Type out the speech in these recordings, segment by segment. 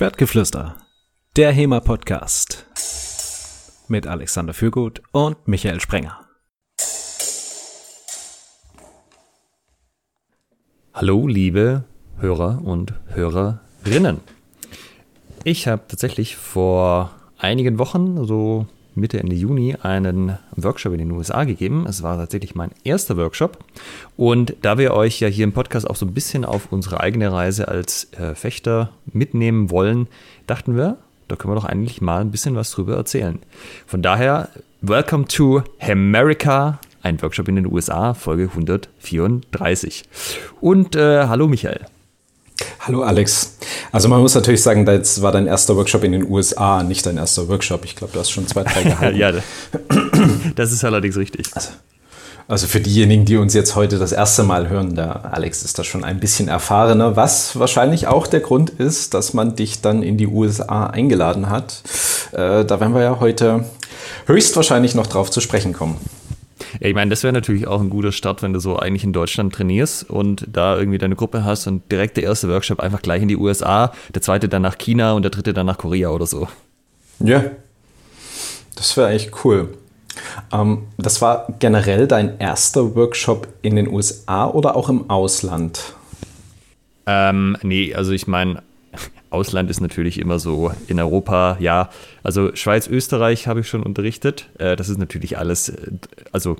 Schwertgeflüster, der HEMA-Podcast mit Alexander Fürgut und Michael Sprenger. Hallo, liebe Hörer und Hörerinnen. Ich habe tatsächlich vor einigen Wochen, so Mitte, Ende Juni einen Workshop in den USA gegeben. Es war tatsächlich mein erster Workshop. Und da wir euch ja hier im Podcast auch so ein bisschen auf unsere eigene Reise als äh, Fechter mitnehmen wollen, dachten wir, da können wir doch eigentlich mal ein bisschen was drüber erzählen. Von daher, welcome to America, ein Workshop in den USA, Folge 134. Und äh, hallo Michael. Hallo Alex. Also man muss natürlich sagen, das war dein erster Workshop in den USA, nicht dein erster Workshop. Ich glaube, du hast schon zwei, drei gehalten. ja, das ist allerdings richtig. Also, also, für diejenigen, die uns jetzt heute das erste Mal hören, der Alex ist da schon ein bisschen erfahrener, was wahrscheinlich auch der Grund ist, dass man dich dann in die USA eingeladen hat. Äh, da werden wir ja heute höchstwahrscheinlich noch drauf zu sprechen kommen. Ja, ich meine, das wäre natürlich auch ein guter Start, wenn du so eigentlich in Deutschland trainierst und da irgendwie deine Gruppe hast und direkt der erste Workshop einfach gleich in die USA, der zweite dann nach China und der dritte dann nach Korea oder so. Ja, das wäre eigentlich cool. Ähm, das war generell dein erster Workshop in den USA oder auch im Ausland? Ähm, nee, also ich meine, Ausland ist natürlich immer so in Europa, ja. Also Schweiz, Österreich habe ich schon unterrichtet. Äh, das ist natürlich alles, äh, also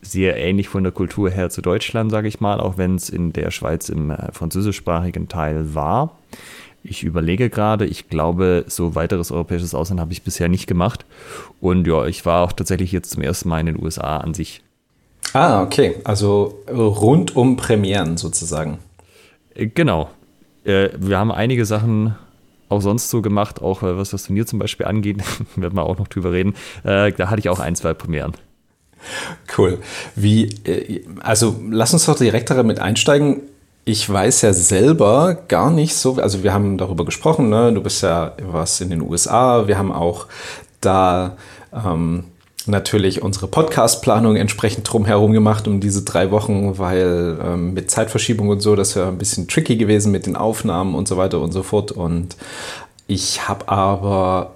sehr ähnlich von der Kultur her zu Deutschland, sage ich mal, auch wenn es in der Schweiz im äh, französischsprachigen Teil war. Ich überlege gerade, ich glaube, so weiteres europäisches Ausland habe ich bisher nicht gemacht. Und ja, ich war auch tatsächlich jetzt zum ersten Mal in den USA an sich. Ah, okay. Also rund um Premieren sozusagen. Genau, äh, wir haben einige Sachen auch sonst so gemacht, auch äh, was das Turnier zum Beispiel angeht, werden wir auch noch drüber reden. Äh, da hatte ich auch ein, zwei Premieren. Cool. Wie, äh, also lass uns doch direkt damit einsteigen. Ich weiß ja selber gar nicht so, also wir haben darüber gesprochen, ne? du bist ja was in den USA, wir haben auch da ähm, natürlich unsere Podcast-Planung entsprechend drumherum gemacht um diese drei Wochen, weil ähm, mit Zeitverschiebung und so, das wäre ein bisschen tricky gewesen mit den Aufnahmen und so weiter und so fort. Und ich habe aber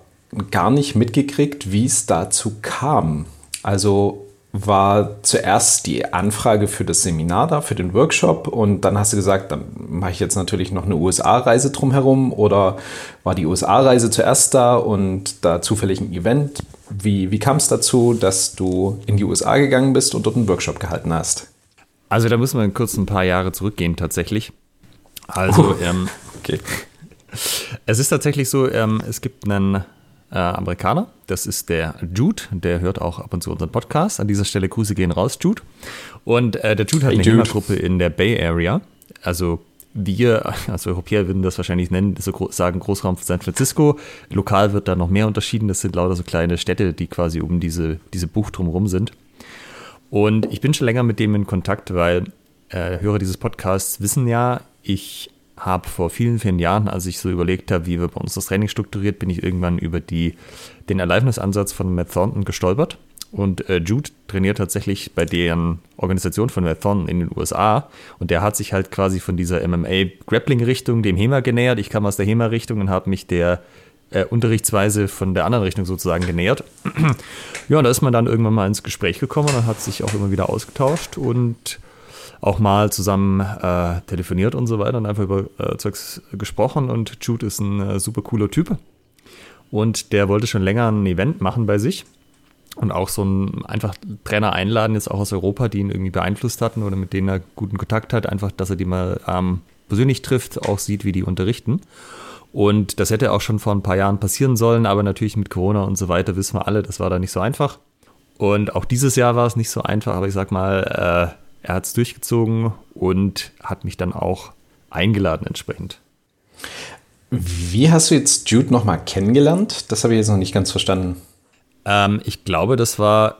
gar nicht mitgekriegt, wie es dazu kam. Also war zuerst die Anfrage für das Seminar da, für den Workshop und dann hast du gesagt, dann mache ich jetzt natürlich noch eine USA-Reise drumherum oder war die USA-Reise zuerst da und da zufällig ein Event? Wie, wie kam es dazu, dass du in die USA gegangen bist und dort einen Workshop gehalten hast? Also da müssen wir kurz ein paar Jahre zurückgehen tatsächlich. Also, uh, ähm, okay. Es ist tatsächlich so, ähm, es gibt einen äh, Amerikaner, das ist der Jude, der hört auch ab und zu unseren Podcast. An dieser Stelle Grüße gehen raus, Jude. Und äh, der Jude hat hey, eine Jude. in der Bay Area, also wir als Europäer würden das wahrscheinlich nennen, so sagen Großraum San Francisco. Lokal wird da noch mehr unterschieden. Das sind lauter so kleine Städte, die quasi um diese, diese Bucht drumherum sind. Und ich bin schon länger mit dem in Kontakt, weil äh, Hörer dieses Podcasts wissen ja, ich habe vor vielen, vielen Jahren, als ich so überlegt habe, wie wir bei uns das Training strukturiert, bin ich irgendwann über die, den Aliveness-Ansatz von Matt Thornton gestolpert. Und äh, Jude trainiert tatsächlich bei deren Organisation von Matt Thornton in den USA. Und der hat sich halt quasi von dieser MMA-Grappling-Richtung dem HEMA genähert. Ich kam aus der HEMA-Richtung und habe mich der äh, Unterrichtsweise von der anderen Richtung sozusagen genähert. ja, und da ist man dann irgendwann mal ins Gespräch gekommen und hat sich auch immer wieder ausgetauscht und auch mal zusammen äh, telefoniert und so weiter und einfach über äh, Zeugs gesprochen. Und Jude ist ein äh, super cooler Typ. Und der wollte schon länger ein Event machen bei sich und auch so ein einfach Trainer einladen, jetzt auch aus Europa, die ihn irgendwie beeinflusst hatten oder mit denen er guten Kontakt hat, einfach, dass er die mal ähm, persönlich trifft, auch sieht, wie die unterrichten. Und das hätte auch schon vor ein paar Jahren passieren sollen, aber natürlich mit Corona und so weiter wissen wir alle, das war da nicht so einfach. Und auch dieses Jahr war es nicht so einfach, aber ich sag mal, äh, er hat es durchgezogen und hat mich dann auch eingeladen entsprechend. Wie hast du jetzt Jude nochmal kennengelernt? Das habe ich jetzt noch nicht ganz verstanden. Ähm, ich glaube, das war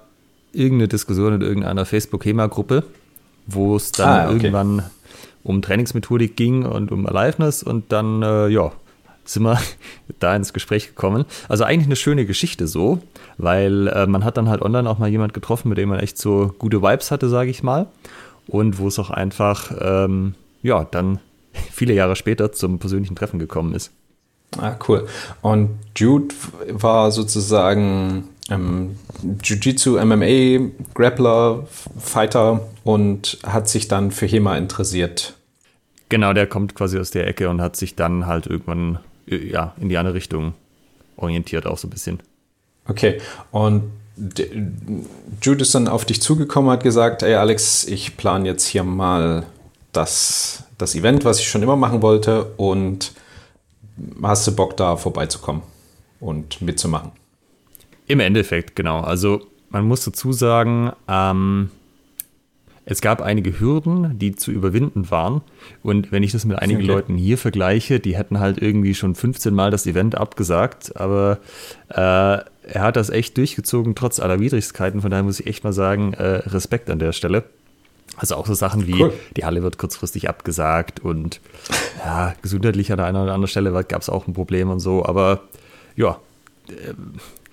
irgendeine Diskussion in irgendeiner Facebook-HEMA-Gruppe, wo es dann ah, okay. irgendwann um Trainingsmethodik ging und um Aliveness und dann, äh, ja, sind wir da ins Gespräch gekommen. Also eigentlich eine schöne Geschichte so, weil äh, man hat dann halt online auch mal jemand getroffen, mit dem man echt so gute Vibes hatte, sage ich mal. Und wo es auch einfach, ähm, ja, dann viele Jahre später zum persönlichen Treffen gekommen ist. Ah, cool. Und Jude war sozusagen ähm, Jiu-Jitsu, MMA, Grappler, Fighter und hat sich dann für HEMA interessiert. Genau, der kommt quasi aus der Ecke und hat sich dann halt irgendwann ja, in die andere Richtung orientiert, auch so ein bisschen. Okay, und Jude ist dann auf dich zugekommen, hat gesagt, ey Alex, ich plane jetzt hier mal das, das Event, was ich schon immer machen wollte und hast du Bock da vorbeizukommen und mitzumachen? Im Endeffekt, genau. Also man muss dazu sagen, ähm, es gab einige Hürden, die zu überwinden waren. Und wenn ich das mit einigen okay. Leuten hier vergleiche, die hätten halt irgendwie schon 15 Mal das Event abgesagt. Aber äh, er hat das echt durchgezogen, trotz aller Widrigkeiten. Von daher muss ich echt mal sagen, äh, Respekt an der Stelle. Also auch so Sachen wie, cool. die Halle wird kurzfristig abgesagt und ja, gesundheitlich an der einen oder anderen Stelle gab es auch ein Problem und so. Aber ja, äh,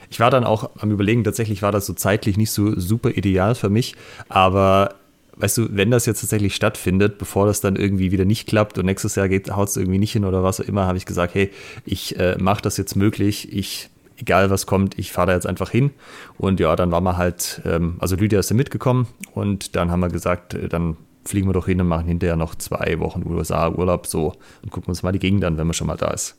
ich war dann auch am Überlegen, tatsächlich war das so zeitlich nicht so super ideal für mich, aber weißt du, wenn das jetzt tatsächlich stattfindet, bevor das dann irgendwie wieder nicht klappt und nächstes Jahr haut es irgendwie nicht hin oder was auch immer, habe ich gesagt, hey, ich äh, mache das jetzt möglich, ich egal was kommt, ich fahre da jetzt einfach hin. Und ja, dann waren wir halt, ähm, also Lydia ist da mitgekommen und dann haben wir gesagt, äh, dann fliegen wir doch hin und machen hinterher noch zwei Wochen USA-Urlaub so und gucken uns mal die Gegend an, wenn man schon mal da ist.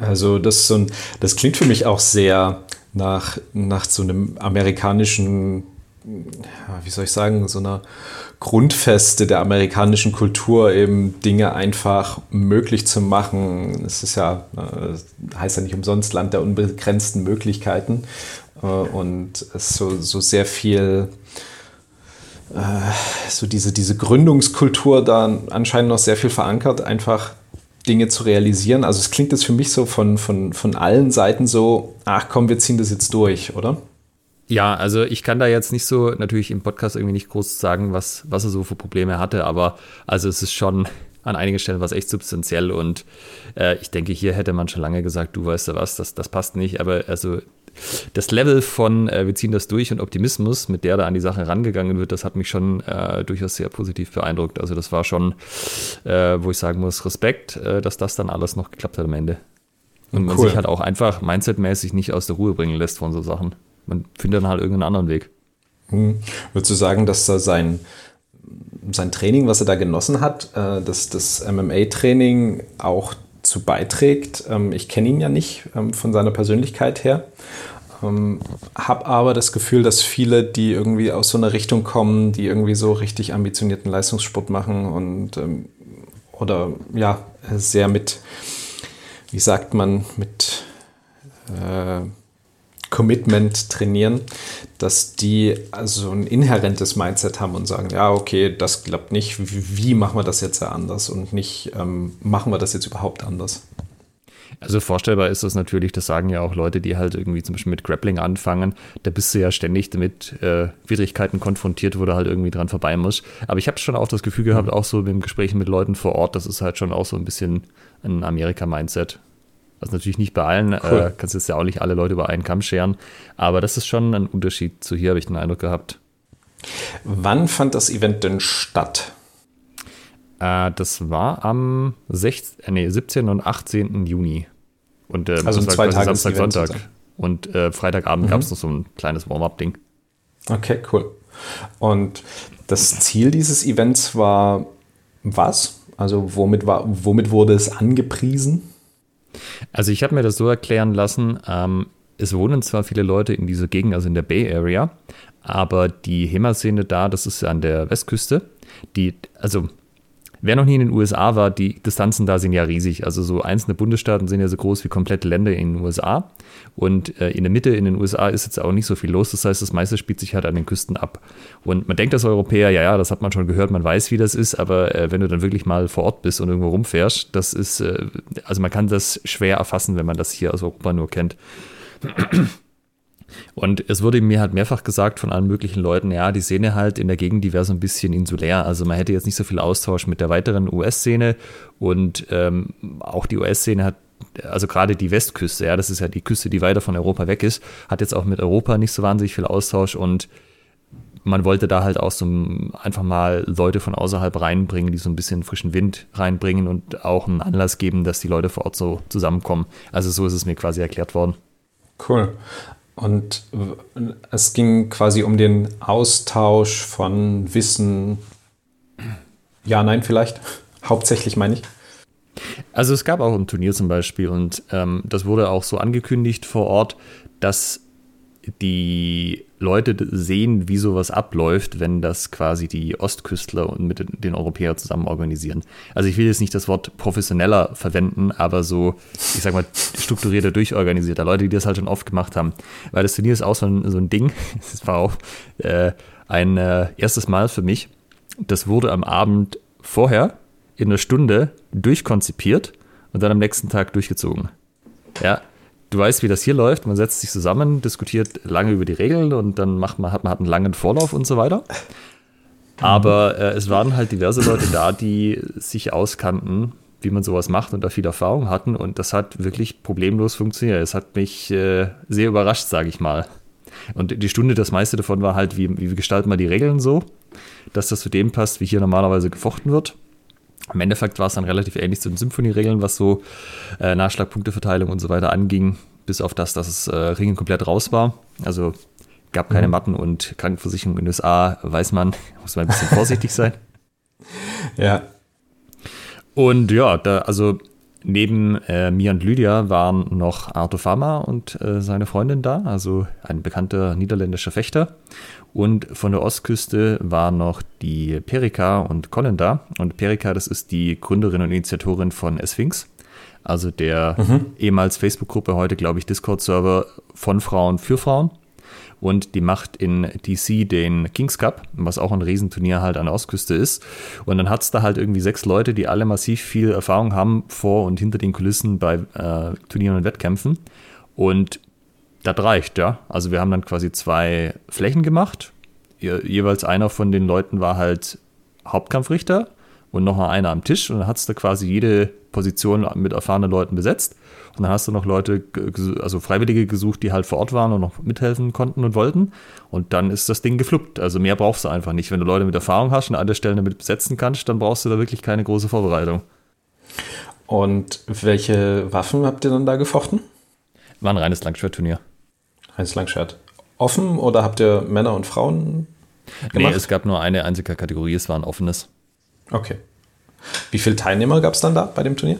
Also das, so ein, das klingt für mich auch sehr nach, nach so einem amerikanischen wie soll ich sagen, so einer Grundfeste der amerikanischen Kultur, eben Dinge einfach möglich zu machen. Es ist ja, äh, heißt ja nicht umsonst Land der unbegrenzten Möglichkeiten. Äh, und es ist so, so sehr viel, äh, so diese, diese Gründungskultur da anscheinend noch sehr viel verankert, einfach Dinge zu realisieren. Also es klingt jetzt für mich so von, von, von allen Seiten so, ach komm, wir ziehen das jetzt durch, oder? Ja, also ich kann da jetzt nicht so natürlich im Podcast irgendwie nicht groß sagen, was, was er so für Probleme hatte, aber also es ist schon an einigen Stellen was echt substanziell und äh, ich denke, hier hätte man schon lange gesagt, du weißt ja was, das, das passt nicht, aber also das Level von äh, wir ziehen das durch und Optimismus, mit der da an die Sache rangegangen wird, das hat mich schon äh, durchaus sehr positiv beeindruckt. Also das war schon, äh, wo ich sagen muss, Respekt, äh, dass das dann alles noch geklappt hat am Ende. Und man sich halt auch einfach mindsetmäßig nicht aus der Ruhe bringen lässt von so Sachen man findet dann halt irgendeinen anderen Weg. Hm. Würdest du sagen, dass da sein, sein Training, was er da genossen hat, äh, dass das MMA-Training auch zu beiträgt? Ähm, ich kenne ihn ja nicht ähm, von seiner Persönlichkeit her. Ähm, habe aber das Gefühl, dass viele, die irgendwie aus so einer Richtung kommen, die irgendwie so richtig ambitionierten Leistungssport machen und ähm, oder ja, sehr mit, wie sagt man, mit äh, Commitment trainieren, dass die also ein inhärentes Mindset haben und sagen, ja, okay, das klappt nicht, wie, machen wir das jetzt anders und nicht, ähm, machen wir das jetzt überhaupt anders? Also vorstellbar ist das natürlich, das sagen ja auch Leute, die halt irgendwie zum Beispiel mit Grappling anfangen, da bist du ja ständig damit äh, Widrigkeiten konfrontiert, wo du halt irgendwie dran vorbei musst. Aber ich habe schon auch das Gefühl gehabt, mhm. auch so in Gesprächen mit Leuten vor Ort, das ist halt schon auch so ein bisschen ein Amerika-Mindset. Was natürlich nicht bei allen, äh, cool. äh, kannst jetzt ja auch nicht alle Leute über einen Kamm scheren, aber das ist schon ein Unterschied zu hier, habe ich den Eindruck gehabt. Wann fand das Event denn statt? Äh, das war am 16, äh, nee, 17. und 18. Juni. Und äh, also das war quasi Samstag, Sonntag. Zusammen. Und äh, Freitagabend mhm. gab es noch so ein kleines Warm-up-Ding. Okay, cool. Und das Ziel dieses Events war was? Also womit, war, womit wurde es angepriesen? Also ich habe mir das so erklären lassen, ähm, es wohnen zwar viele Leute in dieser Gegend, also in der Bay Area, aber die HEMA-Szene da, das ist an der Westküste, die, also Wer noch nie in den USA war, die Distanzen da sind ja riesig. Also so einzelne Bundesstaaten sind ja so groß wie komplette Länder in den USA. Und äh, in der Mitte in den USA ist jetzt auch nicht so viel los. Das heißt, das meiste spielt sich halt an den Küsten ab. Und man denkt als Europäer, ja, ja, das hat man schon gehört, man weiß, wie das ist. Aber äh, wenn du dann wirklich mal vor Ort bist und irgendwo rumfährst, das ist, äh, also man kann das schwer erfassen, wenn man das hier aus Europa nur kennt. Und es wurde mir halt mehrfach gesagt von allen möglichen Leuten, ja, die Szene halt in der Gegend, die wäre so ein bisschen insulär. Also man hätte jetzt nicht so viel Austausch mit der weiteren US-Szene und ähm, auch die US-Szene hat also gerade die Westküste, ja, das ist ja die Küste, die weiter von Europa weg ist, hat jetzt auch mit Europa nicht so wahnsinnig viel Austausch und man wollte da halt auch so einfach mal Leute von außerhalb reinbringen, die so ein bisschen frischen Wind reinbringen und auch einen Anlass geben, dass die Leute vor Ort so zusammenkommen. Also so ist es mir quasi erklärt worden. Cool. Und es ging quasi um den Austausch von Wissen. Ja, nein, vielleicht. Hauptsächlich meine ich. Also es gab auch ein Turnier zum Beispiel und ähm, das wurde auch so angekündigt vor Ort, dass die Leute sehen, wie sowas abläuft, wenn das quasi die Ostküstler und mit den Europäern zusammen organisieren. Also ich will jetzt nicht das Wort professioneller verwenden, aber so, ich sag mal, strukturierter, durchorganisierter. Leute, die das halt schon oft gemacht haben. Weil das Turnier ist auch so ein, so ein Ding. Das war auch äh, ein äh, erstes Mal für mich. Das wurde am Abend vorher in einer Stunde durchkonzipiert und dann am nächsten Tag durchgezogen. Ja, du weißt, wie das hier läuft. Man setzt sich zusammen, diskutiert lange über die Regeln und dann macht man, hat man hat einen langen Vorlauf und so weiter. Aber äh, es waren halt diverse Leute da, die sich auskannten, wie man sowas macht und da viel Erfahrung hatten. Und das hat wirklich problemlos funktioniert. Es hat mich äh, sehr überrascht, sage ich mal. Und die Stunde, das meiste davon war halt, wie, wie gestalten wir die Regeln so, dass das zu dem passt, wie hier normalerweise gefochten wird. Im Endeffekt war es dann relativ ähnlich zu den Symphonie-Regeln, was so äh, Nachschlagpunkteverteilung und so weiter anging, bis auf das, dass es äh, Ringen komplett raus war. Also gab keine mhm. Matten und Krankenversicherung in den USA, weiß man, muss man ein bisschen vorsichtig sein. Ja. Und ja, da, also neben äh, mir und Lydia waren noch Arthur Fama und äh, seine Freundin da, also ein bekannter niederländischer Fechter. Und von der Ostküste war noch die Perika und Colin da. Und Perika, das ist die Gründerin und Initiatorin von Sphinx. Also der mhm. ehemals Facebook-Gruppe, heute glaube ich Discord-Server von Frauen für Frauen. Und die macht in DC den Kings Cup, was auch ein Riesenturnier halt an der Ostküste ist. Und dann hat es da halt irgendwie sechs Leute, die alle massiv viel Erfahrung haben vor und hinter den Kulissen bei äh, Turnieren und Wettkämpfen. Und das reicht, ja. Also wir haben dann quasi zwei Flächen gemacht. Je, jeweils einer von den Leuten war halt Hauptkampfrichter und noch mal einer am Tisch. Und dann hast du quasi jede Position mit erfahrenen Leuten besetzt. Dann hast du noch Leute, also Freiwillige gesucht, die halt vor Ort waren und noch mithelfen konnten und wollten. Und dann ist das Ding gefluppt. Also mehr brauchst du einfach nicht. Wenn du Leute mit Erfahrung hast und alle Stellen damit besetzen kannst, dann brauchst du da wirklich keine große Vorbereitung. Und welche Waffen habt ihr dann da gefochten? War ein reines Langschwertturnier. Reines Langschwert. Offen oder habt ihr Männer und Frauen gemacht? Nee, es gab nur eine einzige Kategorie, es war ein offenes. Okay. Wie viele Teilnehmer gab es dann da bei dem Turnier?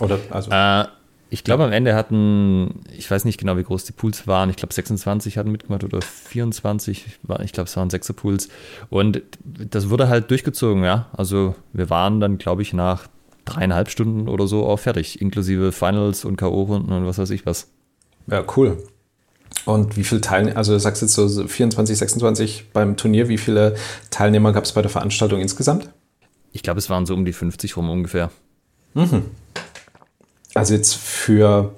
Oder also? Äh, ich glaube, am Ende hatten, ich weiß nicht genau, wie groß die Pools waren. Ich glaube, 26 hatten mitgemacht oder 24. Ich glaube, es waren sechser Pools. Und das wurde halt durchgezogen, ja. Also wir waren dann, glaube ich, nach dreieinhalb Stunden oder so auch fertig, inklusive Finals und K.O.-Runden und was weiß ich was. Ja, cool. Und wie viele Teilnehmer, also du sagst jetzt so 24, 26 beim Turnier, wie viele Teilnehmer gab es bei der Veranstaltung insgesamt? Ich glaube, es waren so um die 50 rum ungefähr. Mhm. Also jetzt für,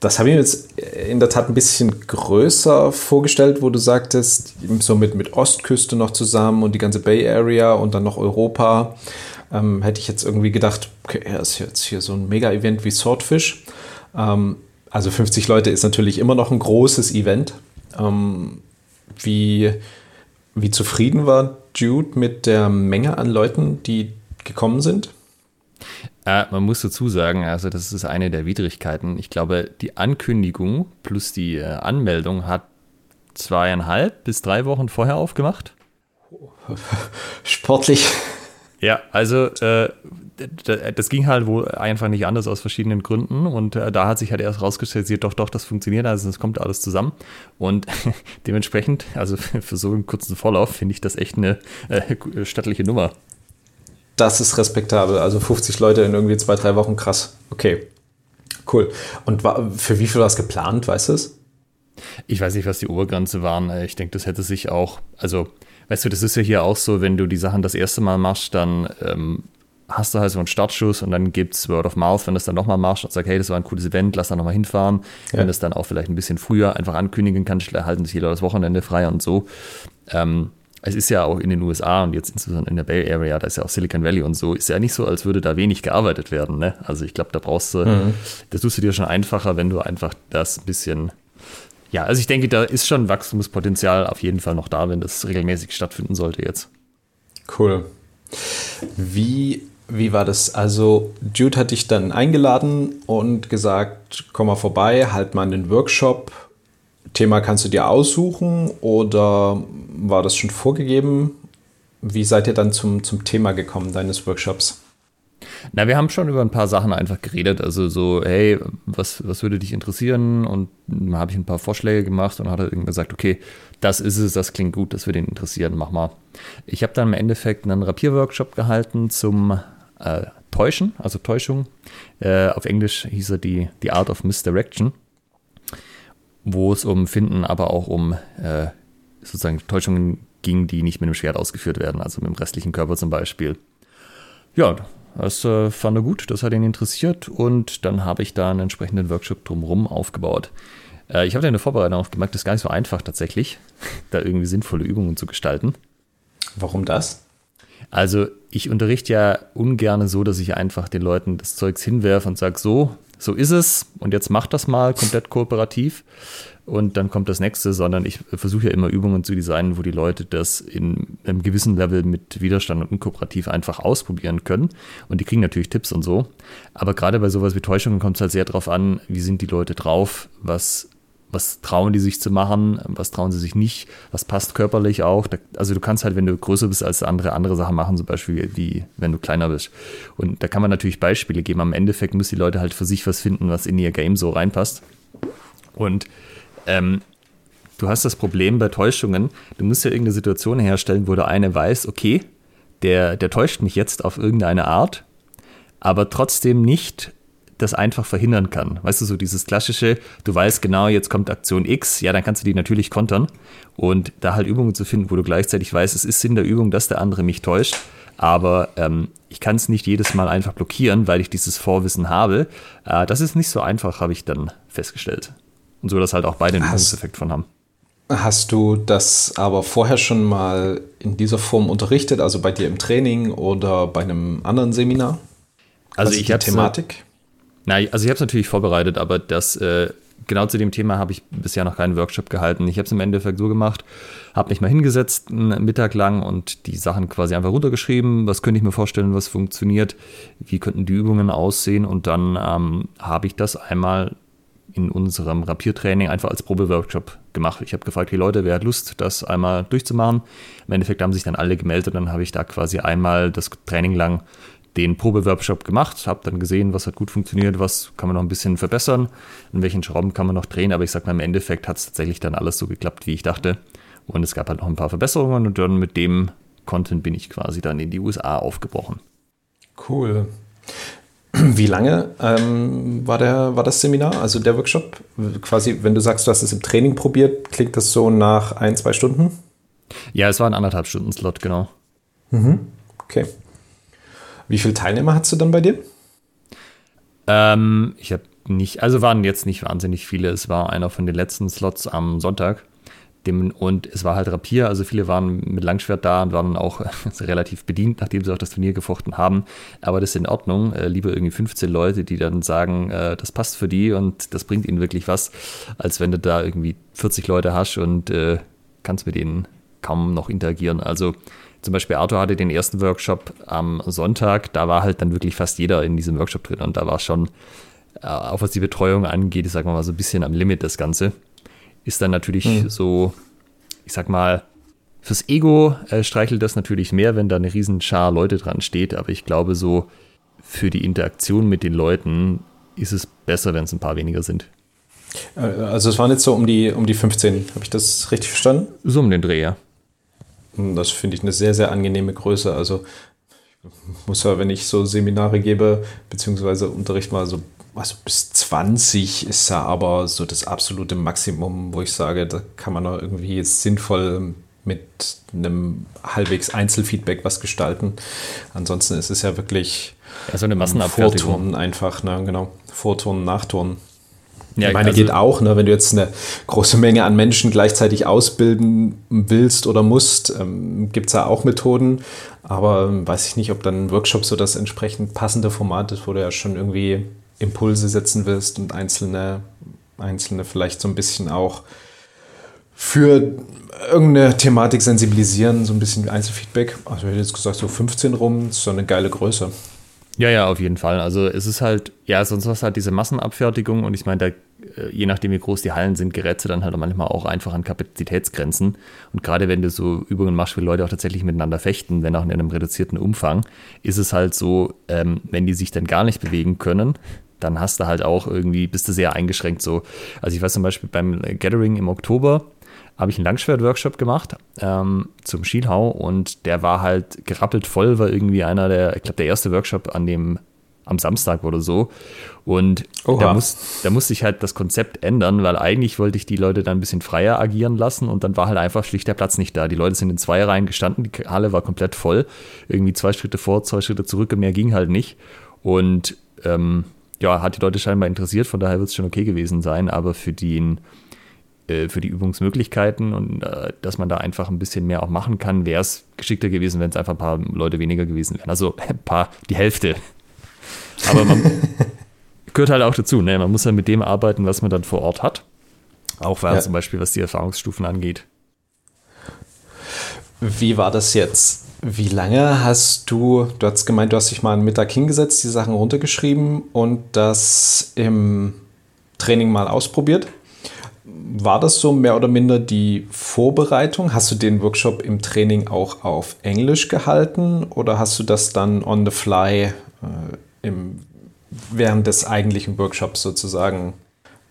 das habe ich mir jetzt in der Tat ein bisschen größer vorgestellt, wo du sagtest, so mit, mit Ostküste noch zusammen und die ganze Bay Area und dann noch Europa. Ähm, hätte ich jetzt irgendwie gedacht, okay, er ist jetzt hier so ein Mega-Event wie Swordfish. Ähm, also 50 Leute ist natürlich immer noch ein großes Event. Ähm, wie, wie zufrieden war Jude mit der Menge an Leuten, die gekommen sind? Äh, man muss dazu sagen, also das ist eine der Widrigkeiten. Ich glaube, die Ankündigung plus die äh, Anmeldung hat zweieinhalb bis drei Wochen vorher aufgemacht. Sportlich. Ja, also äh, das ging halt wohl einfach nicht anders aus verschiedenen Gründen und äh, da hat sich halt erst rausgestellt, doch, doch, das funktioniert, also es kommt alles zusammen und dementsprechend, also für so einen kurzen Vorlauf finde ich das echt eine äh, stattliche Nummer das ist respektabel. Also 50 Leute in irgendwie zwei, drei Wochen, krass. Okay, cool. Und für wie viel war es geplant, weißt du es? Ich weiß nicht, was die Obergrenze waren. Ich denke, das hätte sich auch, also, weißt du, das ist ja hier auch so, wenn du die Sachen das erste Mal machst, dann ähm, hast du halt so einen Startschuss und dann gibt es Word of Mouth, wenn du es dann nochmal machst und sagst, hey, das war ein cooles Event, lass da nochmal hinfahren. Ja. Wenn du es dann auch vielleicht ein bisschen früher einfach ankündigen kannst, erhalten sich jeder das Wochenende frei und so. Ähm, es ist ja auch in den USA und jetzt insbesondere in der Bay Area, da ist ja auch Silicon Valley und so, ist ja nicht so, als würde da wenig gearbeitet werden. Ne? Also ich glaube, da brauchst du, mhm. das tust du dir schon einfacher, wenn du einfach das ein bisschen ja, also ich denke, da ist schon Wachstumspotenzial auf jeden Fall noch da, wenn das regelmäßig stattfinden sollte jetzt. Cool. Wie, wie war das? Also, Jude hat dich dann eingeladen und gesagt, komm mal vorbei, halt mal einen Workshop. Thema kannst du dir aussuchen oder war das schon vorgegeben? Wie seid ihr dann zum, zum Thema gekommen deines Workshops? Na, wir haben schon über ein paar Sachen einfach geredet. Also so, hey, was, was würde dich interessieren? Und dann habe ich ein paar Vorschläge gemacht und hat er irgendwie gesagt, okay, das ist es, das klingt gut, das würde ihn interessieren, mach mal. Ich habe dann im Endeffekt einen Rapier-Workshop gehalten zum äh, Täuschen, also Täuschung. Äh, auf Englisch hieß er die, die Art of Misdirection, wo es um Finden, aber auch um äh, sozusagen Täuschungen ging, die nicht mit dem Schwert ausgeführt werden, also mit dem restlichen Körper zum Beispiel. Ja, das äh, fand er gut, das hat ihn interessiert und dann habe ich da einen entsprechenden Workshop drumherum aufgebaut. Äh, ich habe da eine Vorbereitung aufgemacht, das ist gar nicht so einfach tatsächlich, da irgendwie sinnvolle Übungen zu gestalten. Warum das? Also ich unterrichte ja ungern so, dass ich einfach den Leuten das Zeugs hinwerfe und sage, so, so ist es und jetzt mach das mal komplett kooperativ und dann kommt das nächste, sondern ich versuche ja immer Übungen zu designen, wo die Leute das in einem gewissen Level mit Widerstand und kooperativ einfach ausprobieren können. Und die kriegen natürlich Tipps und so. Aber gerade bei sowas wie Täuschungen kommt es halt sehr darauf an, wie sind die Leute drauf, was was trauen die sich zu machen, was trauen sie sich nicht, was passt körperlich auch. also du kannst halt, wenn du größer bist als andere, andere Sachen machen, zum Beispiel wie wenn du kleiner bist. Und da kann man natürlich Beispiele geben. Am Endeffekt müssen die Leute halt für sich was finden, was in ihr Game so reinpasst. Und ähm, du hast das Problem bei Täuschungen, du musst ja irgendeine Situation herstellen, wo der eine weiß, okay, der, der täuscht mich jetzt auf irgendeine Art, aber trotzdem nicht das einfach verhindern kann. Weißt du, so dieses klassische, du weißt genau, jetzt kommt Aktion X, ja, dann kannst du die natürlich kontern und da halt Übungen zu finden, wo du gleichzeitig weißt, es ist Sinn der Übung, dass der andere mich täuscht, aber ähm, ich kann es nicht jedes Mal einfach blockieren, weil ich dieses Vorwissen habe. Äh, das ist nicht so einfach, habe ich dann festgestellt. Und so, dass halt auch beide einen Übungseffekt von haben. Hast du das aber vorher schon mal in dieser Form unterrichtet, also bei dir im Training oder bei einem anderen Seminar? Also, ich habe Thematik. Nein, also ich habe es natürlich vorbereitet, aber das äh, genau zu dem Thema habe ich bisher noch keinen Workshop gehalten. Ich habe es im Endeffekt so gemacht, habe mich mal hingesetzt, einen Mittag lang und die Sachen quasi einfach runtergeschrieben. Was könnte ich mir vorstellen, was funktioniert? Wie könnten die Übungen aussehen? Und dann ähm, habe ich das einmal in unserem Rapiertraining einfach als Probeworkshop gemacht. Ich habe gefragt, hey Leute, wer hat Lust, das einmal durchzumachen? Im Endeffekt haben sich dann alle gemeldet und dann habe ich da quasi einmal das Training lang den Probeworkshop gemacht, habe dann gesehen, was hat gut funktioniert, was kann man noch ein bisschen verbessern, in welchen Schrauben kann man noch drehen, aber ich sage mal, im Endeffekt hat es tatsächlich dann alles so geklappt, wie ich dachte. Und es gab halt noch ein paar Verbesserungen und dann mit dem Content bin ich quasi dann in die USA aufgebrochen. Cool. Wie lange ähm, war, der, war das Seminar, also der Workshop? Quasi, wenn du sagst, du hast es im Training probiert, klingt das so nach ein, zwei Stunden? Ja, es war ein anderthalb Stunden Slot, genau. Mhm. Okay. Wie viele Teilnehmer hast du dann bei dir? Ähm, ich habe nicht, also waren jetzt nicht wahnsinnig viele. Es war einer von den letzten Slots am Sonntag. Dem, und es war halt Rapier, also viele waren mit Langschwert da und waren auch relativ bedient, nachdem sie auch das Turnier gefochten haben. Aber das ist in Ordnung. Äh, lieber irgendwie 15 Leute, die dann sagen, äh, das passt für die und das bringt ihnen wirklich was, als wenn du da irgendwie 40 Leute hast und äh, kannst mit ihnen kaum noch interagieren. Also zum Beispiel Arthur hatte den ersten Workshop am Sonntag, da war halt dann wirklich fast jeder in diesem Workshop drin und da war schon, äh, auch was die Betreuung angeht, ich sag mal so ein bisschen am Limit das Ganze ist dann natürlich mhm. so, ich sag mal, fürs Ego äh, streichelt das natürlich mehr, wenn da eine riesen Schar Leute dran steht, aber ich glaube so, für die Interaktion mit den Leuten ist es besser, wenn es ein paar weniger sind. Äh, also es waren jetzt so um die, um die 15, habe ich das richtig verstanden? So um den Dreh, ja. Das finde ich eine sehr, sehr angenehme Größe. Also ich muss ja, wenn ich so Seminare gebe, beziehungsweise Unterricht mal so also bis 20 ist ja aber so das absolute Maximum, wo ich sage, da kann man auch irgendwie jetzt sinnvoll mit einem halbwegs Einzelfeedback was gestalten. Ansonsten ist es ja wirklich ja, so eine Massenabfertigung. Vorturnen einfach, ne? genau. Vorturnen, Nachturnen. Ja, ich meine, also, geht auch, ne? wenn du jetzt eine große Menge an Menschen gleichzeitig ausbilden willst oder musst, ähm, gibt es ja auch Methoden. Aber ähm, weiß ich nicht, ob dann ein Workshop so das entsprechend passende Format ist, wo du ja schon irgendwie Impulse setzen willst und einzelne Einzelne vielleicht so ein bisschen auch für irgendeine Thematik sensibilisieren, so ein bisschen Einzelfeedback. Also ich hätte jetzt gesagt, so 15 rum, ist so eine geile Größe. Ja, ja, auf jeden Fall. Also es ist halt, ja, sonst was halt diese Massenabfertigung und ich meine, da, äh, je nachdem wie groß die Hallen sind, gerät sie dann halt manchmal auch einfach an Kapazitätsgrenzen. Und gerade wenn du so Übungen machst, wo Leute auch tatsächlich miteinander fechten, wenn auch in einem reduzierten Umfang, ist es halt so, ähm, wenn die sich dann gar nicht bewegen können, dann hast du halt auch irgendwie, bist du sehr eingeschränkt so. Also ich weiß zum Beispiel beim Gathering im Oktober, habe ich einen Langschwert-Workshop gemacht ähm, zum Schielhau und der war halt gerappelt voll, war irgendwie einer der, ich glaube, der erste Workshop an dem am Samstag oder so. Und da, muss, da musste ich halt das Konzept ändern, weil eigentlich wollte ich die Leute dann ein bisschen freier agieren lassen und dann war halt einfach schlicht der Platz nicht da. Die Leute sind in zwei Reihen gestanden, die Halle war komplett voll. Irgendwie zwei Schritte vor, zwei Schritte zurück und mehr ging halt nicht. Und ähm, ja, hat die Leute scheinbar interessiert, von daher wird es schon okay gewesen sein, aber für den äh, für die Übungsmöglichkeiten und äh, dass man da einfach ein bisschen mehr auch machen kann, wäre es geschickter gewesen, wenn es einfach ein paar Leute weniger gewesen wären. Also ein paar, die Hälfte. Aber man gehört halt auch dazu, ne? Man muss ja mit dem arbeiten, was man dann vor Ort hat. Auch ja. zum Beispiel, was die Erfahrungsstufen angeht. Wie war das jetzt? Wie lange hast du, du hast gemeint, du hast dich mal einen Mittag hingesetzt, die Sachen runtergeschrieben und das im Training mal ausprobiert? War das so mehr oder minder die Vorbereitung? Hast du den Workshop im Training auch auf Englisch gehalten oder hast du das dann on the fly äh, im, während des eigentlichen Workshops sozusagen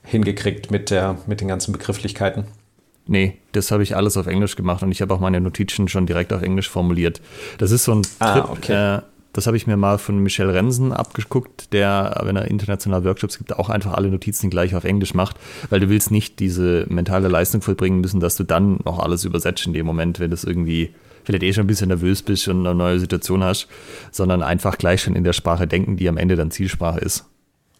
hingekriegt mit, der, mit den ganzen Begrifflichkeiten? Nee, das habe ich alles auf Englisch gemacht und ich habe auch meine Notizen schon direkt auf Englisch formuliert. Das ist so ein ah, Trip, okay. äh, das habe ich mir mal von Michel Rensen abgeguckt, der, wenn er international Workshops gibt, auch einfach alle Notizen gleich auf Englisch macht, weil du willst nicht diese mentale Leistung vollbringen müssen, dass du dann noch alles übersetzt in dem Moment, wenn du es irgendwie vielleicht eh schon ein bisschen nervös bist und eine neue Situation hast, sondern einfach gleich schon in der Sprache denken, die am Ende dann Zielsprache ist.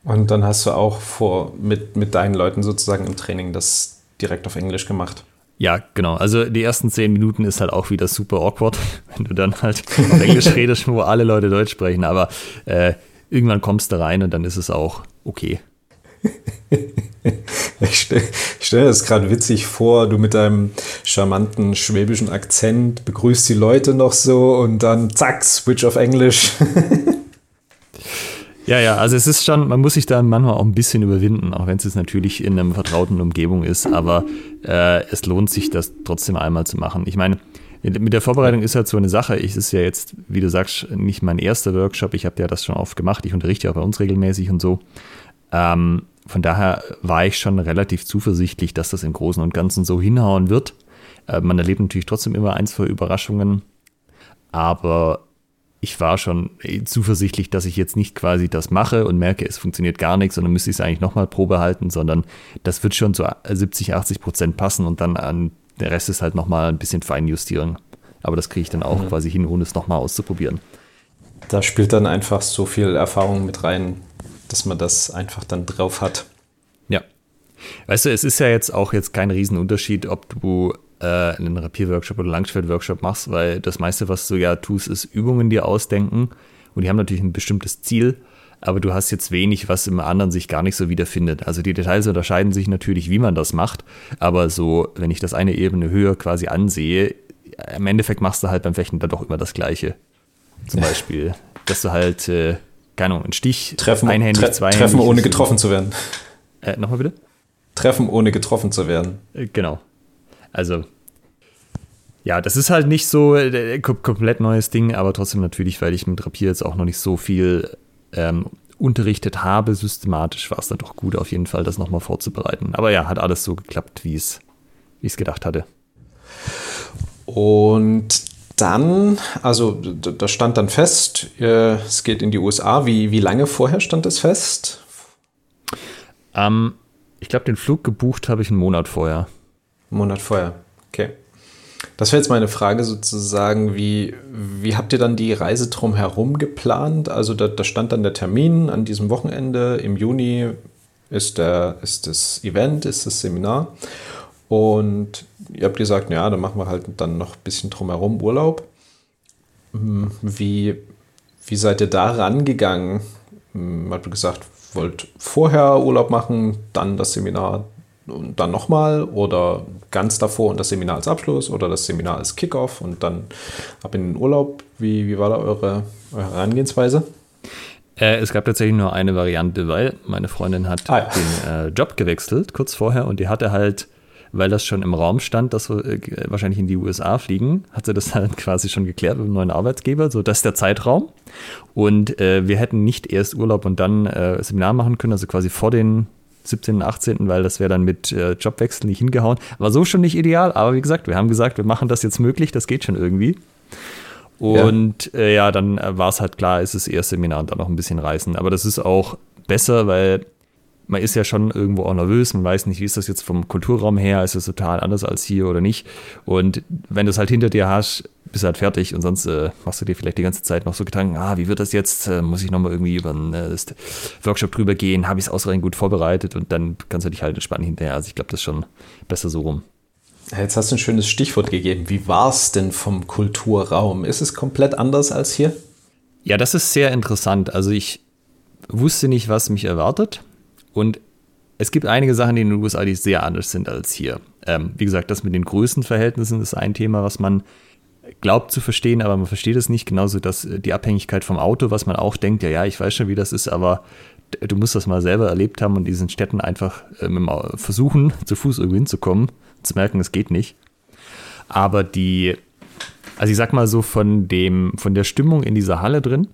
Und dann hast du auch vor, mit, mit deinen Leuten sozusagen im Training das direkt auf Englisch gemacht. Ja, genau. Also die ersten zehn Minuten ist halt auch wieder super awkward, wenn du dann halt Englisch redest, wo alle Leute Deutsch sprechen. Aber äh, irgendwann kommst du rein und dann ist es auch okay. ich stelle stell das gerade witzig vor, du mit deinem charmanten schwäbischen Akzent begrüßt die Leute noch so und dann zack, switch auf Englisch. Ja, ja, also es ist schon, man muss sich da manchmal auch ein bisschen überwinden, auch wenn es jetzt natürlich in einer vertrauten Umgebung ist, aber äh, es lohnt sich, das trotzdem einmal zu machen. Ich meine, mit der Vorbereitung ist halt so eine Sache. Ich ist ja jetzt, wie du sagst, nicht mein erster Workshop. Ich habe ja das schon oft gemacht. Ich unterrichte ja auch bei uns regelmäßig und so. Ähm, von daher war ich schon relativ zuversichtlich, dass das im Großen und Ganzen so hinhauen wird. Äh, man erlebt natürlich trotzdem immer ein, zwei Überraschungen. Aber ich war schon zuversichtlich, dass ich jetzt nicht quasi das mache und merke, es funktioniert gar nichts und dann müsste ich es eigentlich nochmal Probe halten, sondern das wird schon zu 70, 80 Prozent passen und dann an der Rest ist halt nochmal ein bisschen fein justieren. Aber das kriege ich dann auch mhm. quasi hin, ohne es nochmal auszuprobieren. Da spielt dann einfach so viel Erfahrung mit rein, dass man das einfach dann drauf hat. Ja. Weißt du, es ist ja jetzt auch jetzt kein Riesenunterschied, ob du äh, einen Rapierworkshop oder Langschwert-Workshop machst, weil das meiste, was du ja tust, ist Übungen dir ausdenken und die haben natürlich ein bestimmtes Ziel, aber du hast jetzt wenig, was im anderen sich gar nicht so wiederfindet. Also die Details unterscheiden sich natürlich, wie man das macht, aber so, wenn ich das eine Ebene höher quasi ansehe, im Endeffekt machst du halt beim Fechten dann doch immer das Gleiche. Zum Beispiel, dass du halt, äh, keine Ahnung, einen Stich, treffen, einhändig, tre zweihändig. Treffen ohne getroffen zu werden. Äh, Nochmal bitte? Treffen ohne getroffen zu werden. Äh, genau. Also, ja, das ist halt nicht so äh, komplett neues Ding, aber trotzdem natürlich, weil ich mit Rapier jetzt auch noch nicht so viel ähm, unterrichtet habe, systematisch war es dann doch gut, auf jeden Fall das nochmal vorzubereiten. Aber ja, hat alles so geklappt, wie es gedacht hatte. Und dann, also da stand dann fest, äh, es geht in die USA. Wie, wie lange vorher stand es fest? Ähm, ich glaube, den Flug gebucht habe ich einen Monat vorher. Monat vorher. Okay. Das wäre jetzt meine Frage sozusagen, wie, wie habt ihr dann die Reise drumherum geplant? Also da, da, stand dann der Termin an diesem Wochenende im Juni ist, der, ist das Event, ist das Seminar. Und ihr habt gesagt, ja, dann machen wir halt dann noch ein bisschen drumherum Urlaub. Hm, wie, wie seid ihr da rangegangen? Hm, habt ihr gesagt, wollt vorher Urlaub machen, dann das Seminar und dann nochmal oder ganz davor und das Seminar als Abschluss oder das Seminar als Kickoff und dann ab in den Urlaub? Wie, wie war da eure, eure Herangehensweise? Äh, es gab tatsächlich nur eine Variante, weil meine Freundin hat ah, ja. den äh, Job gewechselt kurz vorher und die hatte halt, weil das schon im Raum stand, dass wir äh, wahrscheinlich in die USA fliegen, hat sie das halt quasi schon geklärt mit dem neuen Arbeitgeber. So, das ist der Zeitraum. Und äh, wir hätten nicht erst Urlaub und dann äh, Seminar machen können, also quasi vor den 17., 18., weil das wäre dann mit äh, Jobwechsel nicht hingehauen. War so schon nicht ideal, aber wie gesagt, wir haben gesagt, wir machen das jetzt möglich, das geht schon irgendwie. Und ja, äh, ja dann äh, war es halt klar, ist das erste Seminar und dann noch ein bisschen reißen. Aber das ist auch besser, weil man ist ja schon irgendwo auch nervös, man weiß nicht, wie ist das jetzt vom Kulturraum her, ist es total anders als hier oder nicht. Und wenn du es halt hinter dir hast, bist halt fertig und sonst äh, machst du dir vielleicht die ganze Zeit noch so Gedanken, ah, wie wird das jetzt? Äh, muss ich nochmal irgendwie über einen äh, Workshop drüber gehen? Habe ich es ausreichend gut vorbereitet? Und dann kannst du dich halt entspannen hinterher. Also ich glaube, das ist schon besser so rum. Jetzt hast du ein schönes Stichwort gegeben. Wie war es denn vom Kulturraum? Ist es komplett anders als hier? Ja, das ist sehr interessant. Also ich wusste nicht, was mich erwartet. Und es gibt einige Sachen in den USA, die sehr anders sind als hier. Ähm, wie gesagt, das mit den Größenverhältnissen ist ein Thema, was man glaubt zu verstehen, aber man versteht es nicht. Genauso dass äh, die Abhängigkeit vom Auto, was man auch denkt, ja, ja, ich weiß schon, wie das ist, aber du musst das mal selber erlebt haben und diesen Städten einfach ähm, versuchen, zu Fuß irgendwo hinzukommen zu merken, es geht nicht. Aber die, also ich sag mal so, von dem, von der Stimmung in dieser Halle drin,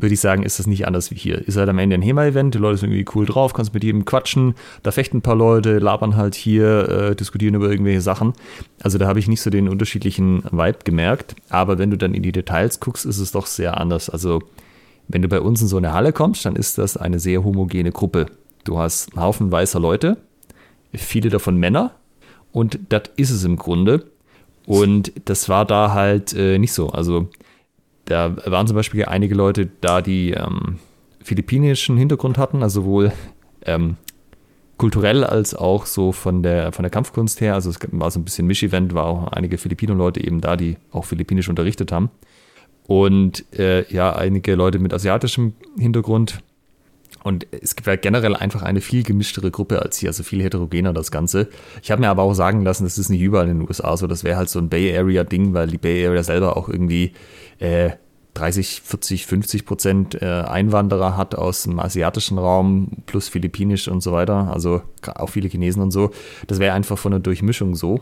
würde ich sagen, ist das nicht anders wie hier. Ist halt am Ende ein HEMA-Event, die Leute sind irgendwie cool drauf, kannst mit jedem quatschen, da fechten ein paar Leute, labern halt hier, äh, diskutieren über irgendwelche Sachen. Also da habe ich nicht so den unterschiedlichen Vibe gemerkt. Aber wenn du dann in die Details guckst, ist es doch sehr anders. Also wenn du bei uns in so eine Halle kommst, dann ist das eine sehr homogene Gruppe. Du hast einen Haufen weißer Leute, viele davon Männer, und das ist es im Grunde. Und das war da halt äh, nicht so. Also da waren zum Beispiel einige Leute da, die ähm, philippinischen Hintergrund hatten, also sowohl ähm, kulturell als auch so von der, von der Kampfkunst her. Also es war so ein bisschen Misch-Event, war auch einige Filipino-Leute eben da, die auch Philippinisch unterrichtet haben. Und äh, ja, einige Leute mit asiatischem Hintergrund. Und es gibt halt generell einfach eine viel gemischtere Gruppe als hier, also viel heterogener das Ganze. Ich habe mir aber auch sagen lassen, das ist nicht überall in den USA so, das wäre halt so ein Bay Area-Ding, weil die Bay Area selber auch irgendwie äh, 30, 40, 50 Prozent äh, Einwanderer hat aus dem asiatischen Raum plus philippinisch und so weiter, also auch viele Chinesen und so. Das wäre einfach von der Durchmischung so.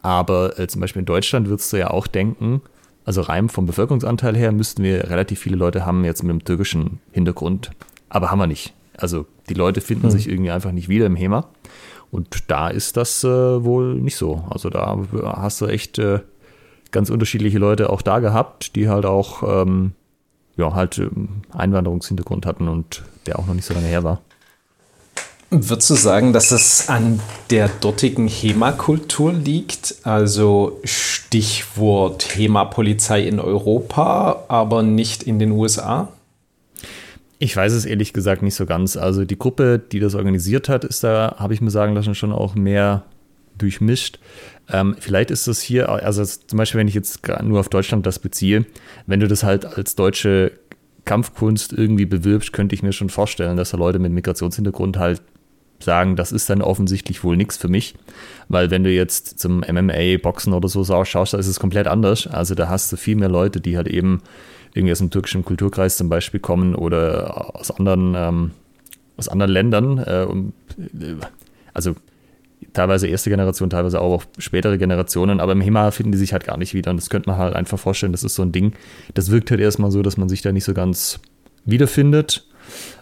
Aber äh, zum Beispiel in Deutschland würdest du ja auch denken, also rein vom Bevölkerungsanteil her müssten wir relativ viele Leute haben jetzt mit einem türkischen Hintergrund. Aber haben wir nicht. Also die Leute finden mhm. sich irgendwie einfach nicht wieder im HEMA. Und da ist das äh, wohl nicht so. Also da hast du echt äh, ganz unterschiedliche Leute auch da gehabt, die halt auch ähm, ja, halt ähm, Einwanderungshintergrund hatten und der auch noch nicht so lange her war. Würdest du sagen, dass es an der dortigen HEMA-Kultur liegt? Also Stichwort HEMA-Polizei in Europa, aber nicht in den USA? Ich weiß es ehrlich gesagt nicht so ganz. Also die Gruppe, die das organisiert hat, ist da, habe ich mir sagen lassen, schon auch mehr durchmischt. Ähm, vielleicht ist das hier, also zum Beispiel, wenn ich jetzt nur auf Deutschland das beziehe, wenn du das halt als deutsche Kampfkunst irgendwie bewirbst, könnte ich mir schon vorstellen, dass da Leute mit Migrationshintergrund halt sagen, das ist dann offensichtlich wohl nichts für mich, weil wenn du jetzt zum MMA, Boxen oder so schaust, da ist es komplett anders. Also da hast du viel mehr Leute, die halt eben irgendwie aus dem türkischen Kulturkreis zum Beispiel kommen oder aus anderen, ähm, aus anderen Ländern. Äh, also teilweise erste Generation, teilweise auch spätere Generationen, aber im HEMA finden die sich halt gar nicht wieder. Und das könnte man halt einfach vorstellen, das ist so ein Ding, das wirkt halt erstmal so, dass man sich da nicht so ganz wiederfindet.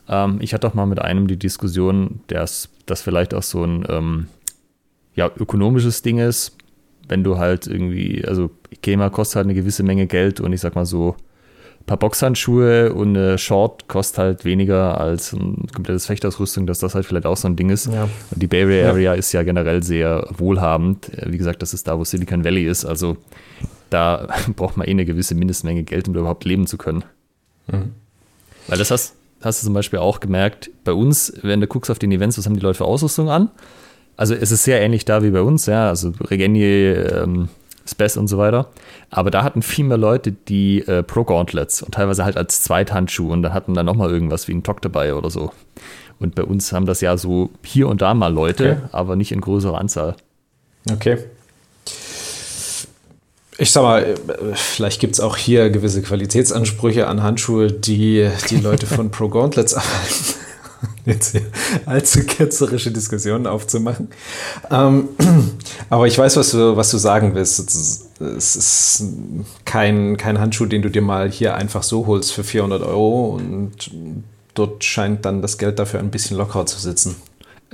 Ähm, ich hatte auch mal mit einem die Diskussion, dass das vielleicht auch so ein ähm, ja, ökonomisches Ding ist, wenn du halt irgendwie, also HEMA kostet halt eine gewisse Menge Geld und ich sag mal so, paar Boxhandschuhe und eine Short kostet halt weniger als ein komplettes Fechtausrüstung, dass das halt vielleicht auch so ein Ding ist. Ja. Und die Bay Area ja. ist ja generell sehr wohlhabend. Wie gesagt, das ist da, wo Silicon Valley ist. Also da braucht man eh eine gewisse Mindestmenge Geld, um da überhaupt leben zu können. Mhm. Weil das hast, hast du zum Beispiel auch gemerkt, bei uns, wenn du guckst auf den Events, was haben die Leute für Ausrüstung an? Also es ist sehr ähnlich da wie bei uns, ja. Also Regenie, ähm, Spes und so weiter. Aber da hatten viel mehr Leute die äh, Pro Gauntlets und teilweise halt als Zweithandschuh und dann hatten dann nochmal irgendwas wie ein Tock dabei oder so. Und bei uns haben das ja so hier und da mal Leute, okay. aber nicht in größerer Anzahl. Okay. Ich sag mal, vielleicht gibt es auch hier gewisse Qualitätsansprüche an Handschuhe, die die Leute von Pro Gauntlets abhalten. Jetzt hier allzu ketzerische Diskussionen aufzumachen. Ähm, aber ich weiß, was du, was du sagen willst. Es ist kein, kein Handschuh, den du dir mal hier einfach so holst für 400 Euro und dort scheint dann das Geld dafür ein bisschen lockerer zu sitzen.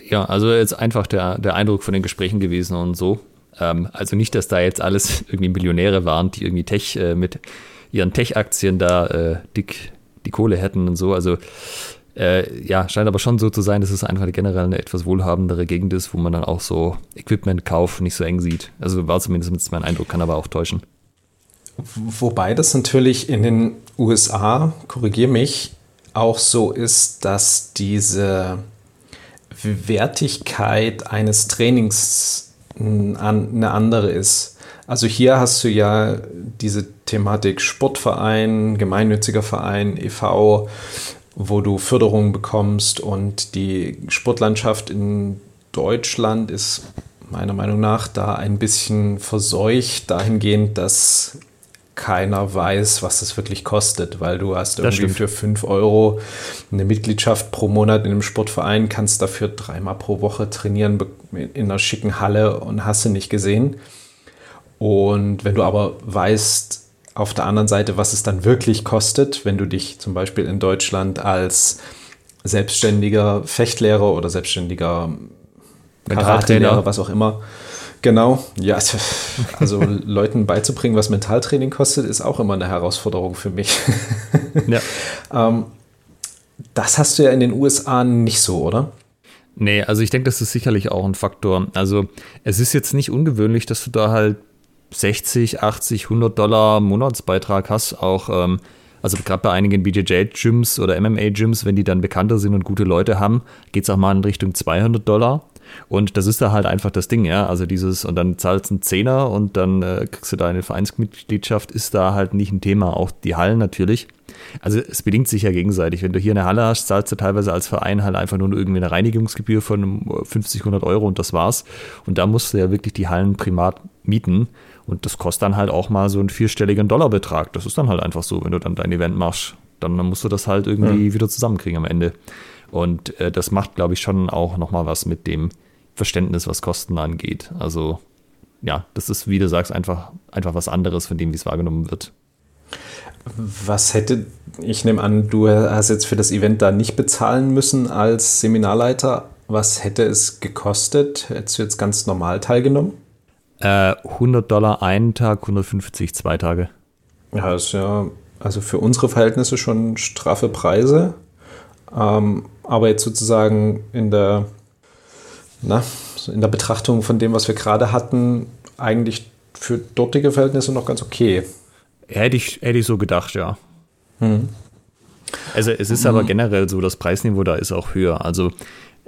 Ja, also jetzt einfach der, der Eindruck von den Gesprächen gewesen und so. Ähm, also nicht, dass da jetzt alles irgendwie Millionäre waren, die irgendwie Tech äh, mit ihren Tech-Aktien da äh, dick die Kohle hätten und so. Also äh, ja, scheint aber schon so zu sein, dass es einfach generell eine etwas wohlhabendere Gegend ist, wo man dann auch so Equipment-Kauf nicht so eng sieht. Also war zumindest mein Eindruck, kann aber auch täuschen. Wobei das natürlich in den USA, korrigier mich, auch so ist, dass diese Wertigkeit eines Trainings eine andere ist. Also hier hast du ja diese Thematik Sportverein, gemeinnütziger Verein, e.V., wo du Förderung bekommst und die Sportlandschaft in Deutschland ist meiner Meinung nach da ein bisschen verseucht dahingehend, dass keiner weiß, was das wirklich kostet, weil du hast irgendwie für 5 Euro eine Mitgliedschaft pro Monat in einem Sportverein, kannst dafür dreimal pro Woche trainieren in einer schicken Halle und hast du nicht gesehen. Und wenn du aber weißt, auf der anderen Seite, was es dann wirklich kostet, wenn du dich zum Beispiel in Deutschland als selbstständiger Fechtlehrer oder selbstständiger Karate-Lehrer, was auch immer, Genau, ja, also, also Leuten beizubringen, was Mentaltraining kostet, ist auch immer eine Herausforderung für mich. Ja. ähm, das hast du ja in den USA nicht so, oder? Nee, also ich denke, das ist sicherlich auch ein Faktor. Also es ist jetzt nicht ungewöhnlich, dass du da halt 60, 80, 100 Dollar Monatsbeitrag hast, auch ähm, also gerade bei einigen BJJ-Gyms oder MMA-Gyms, wenn die dann bekannter sind und gute Leute haben, geht es auch mal in Richtung 200 Dollar. Und das ist da halt einfach das Ding, ja. Also dieses, und dann zahlst du einen Zehner und dann äh, kriegst du deine Vereinsmitgliedschaft, ist da halt nicht ein Thema. Auch die Hallen natürlich. Also es bedingt sich ja gegenseitig. Wenn du hier eine Halle hast, zahlst du teilweise als Verein halt einfach nur irgendwie eine Reinigungsgebühr von 50, 100 Euro und das war's. Und da musst du ja wirklich die Hallen primat mieten. Und das kostet dann halt auch mal so einen vierstelligen Dollarbetrag. Das ist dann halt einfach so, wenn du dann dein Event machst. Dann, dann musst du das halt irgendwie ja. wieder zusammenkriegen am Ende. Und äh, das macht, glaube ich, schon auch nochmal was mit dem Verständnis, was Kosten angeht. Also ja, das ist, wie du sagst, einfach, einfach was anderes von dem, wie es wahrgenommen wird. Was hätte, ich nehme an, du hast jetzt für das Event da nicht bezahlen müssen als Seminarleiter. Was hätte es gekostet? Hättest du jetzt ganz normal teilgenommen? Äh, 100 Dollar einen Tag, 150 zwei Tage. Ja, das ist ja, also für unsere Verhältnisse schon straffe Preise. Ähm, aber jetzt sozusagen in der, na, in der Betrachtung von dem, was wir gerade hatten, eigentlich für dortige Verhältnisse noch ganz okay. Hätte ich, hätte ich so gedacht, ja. Hm. Also es ist hm. aber generell so, das Preisniveau da ist auch höher. Also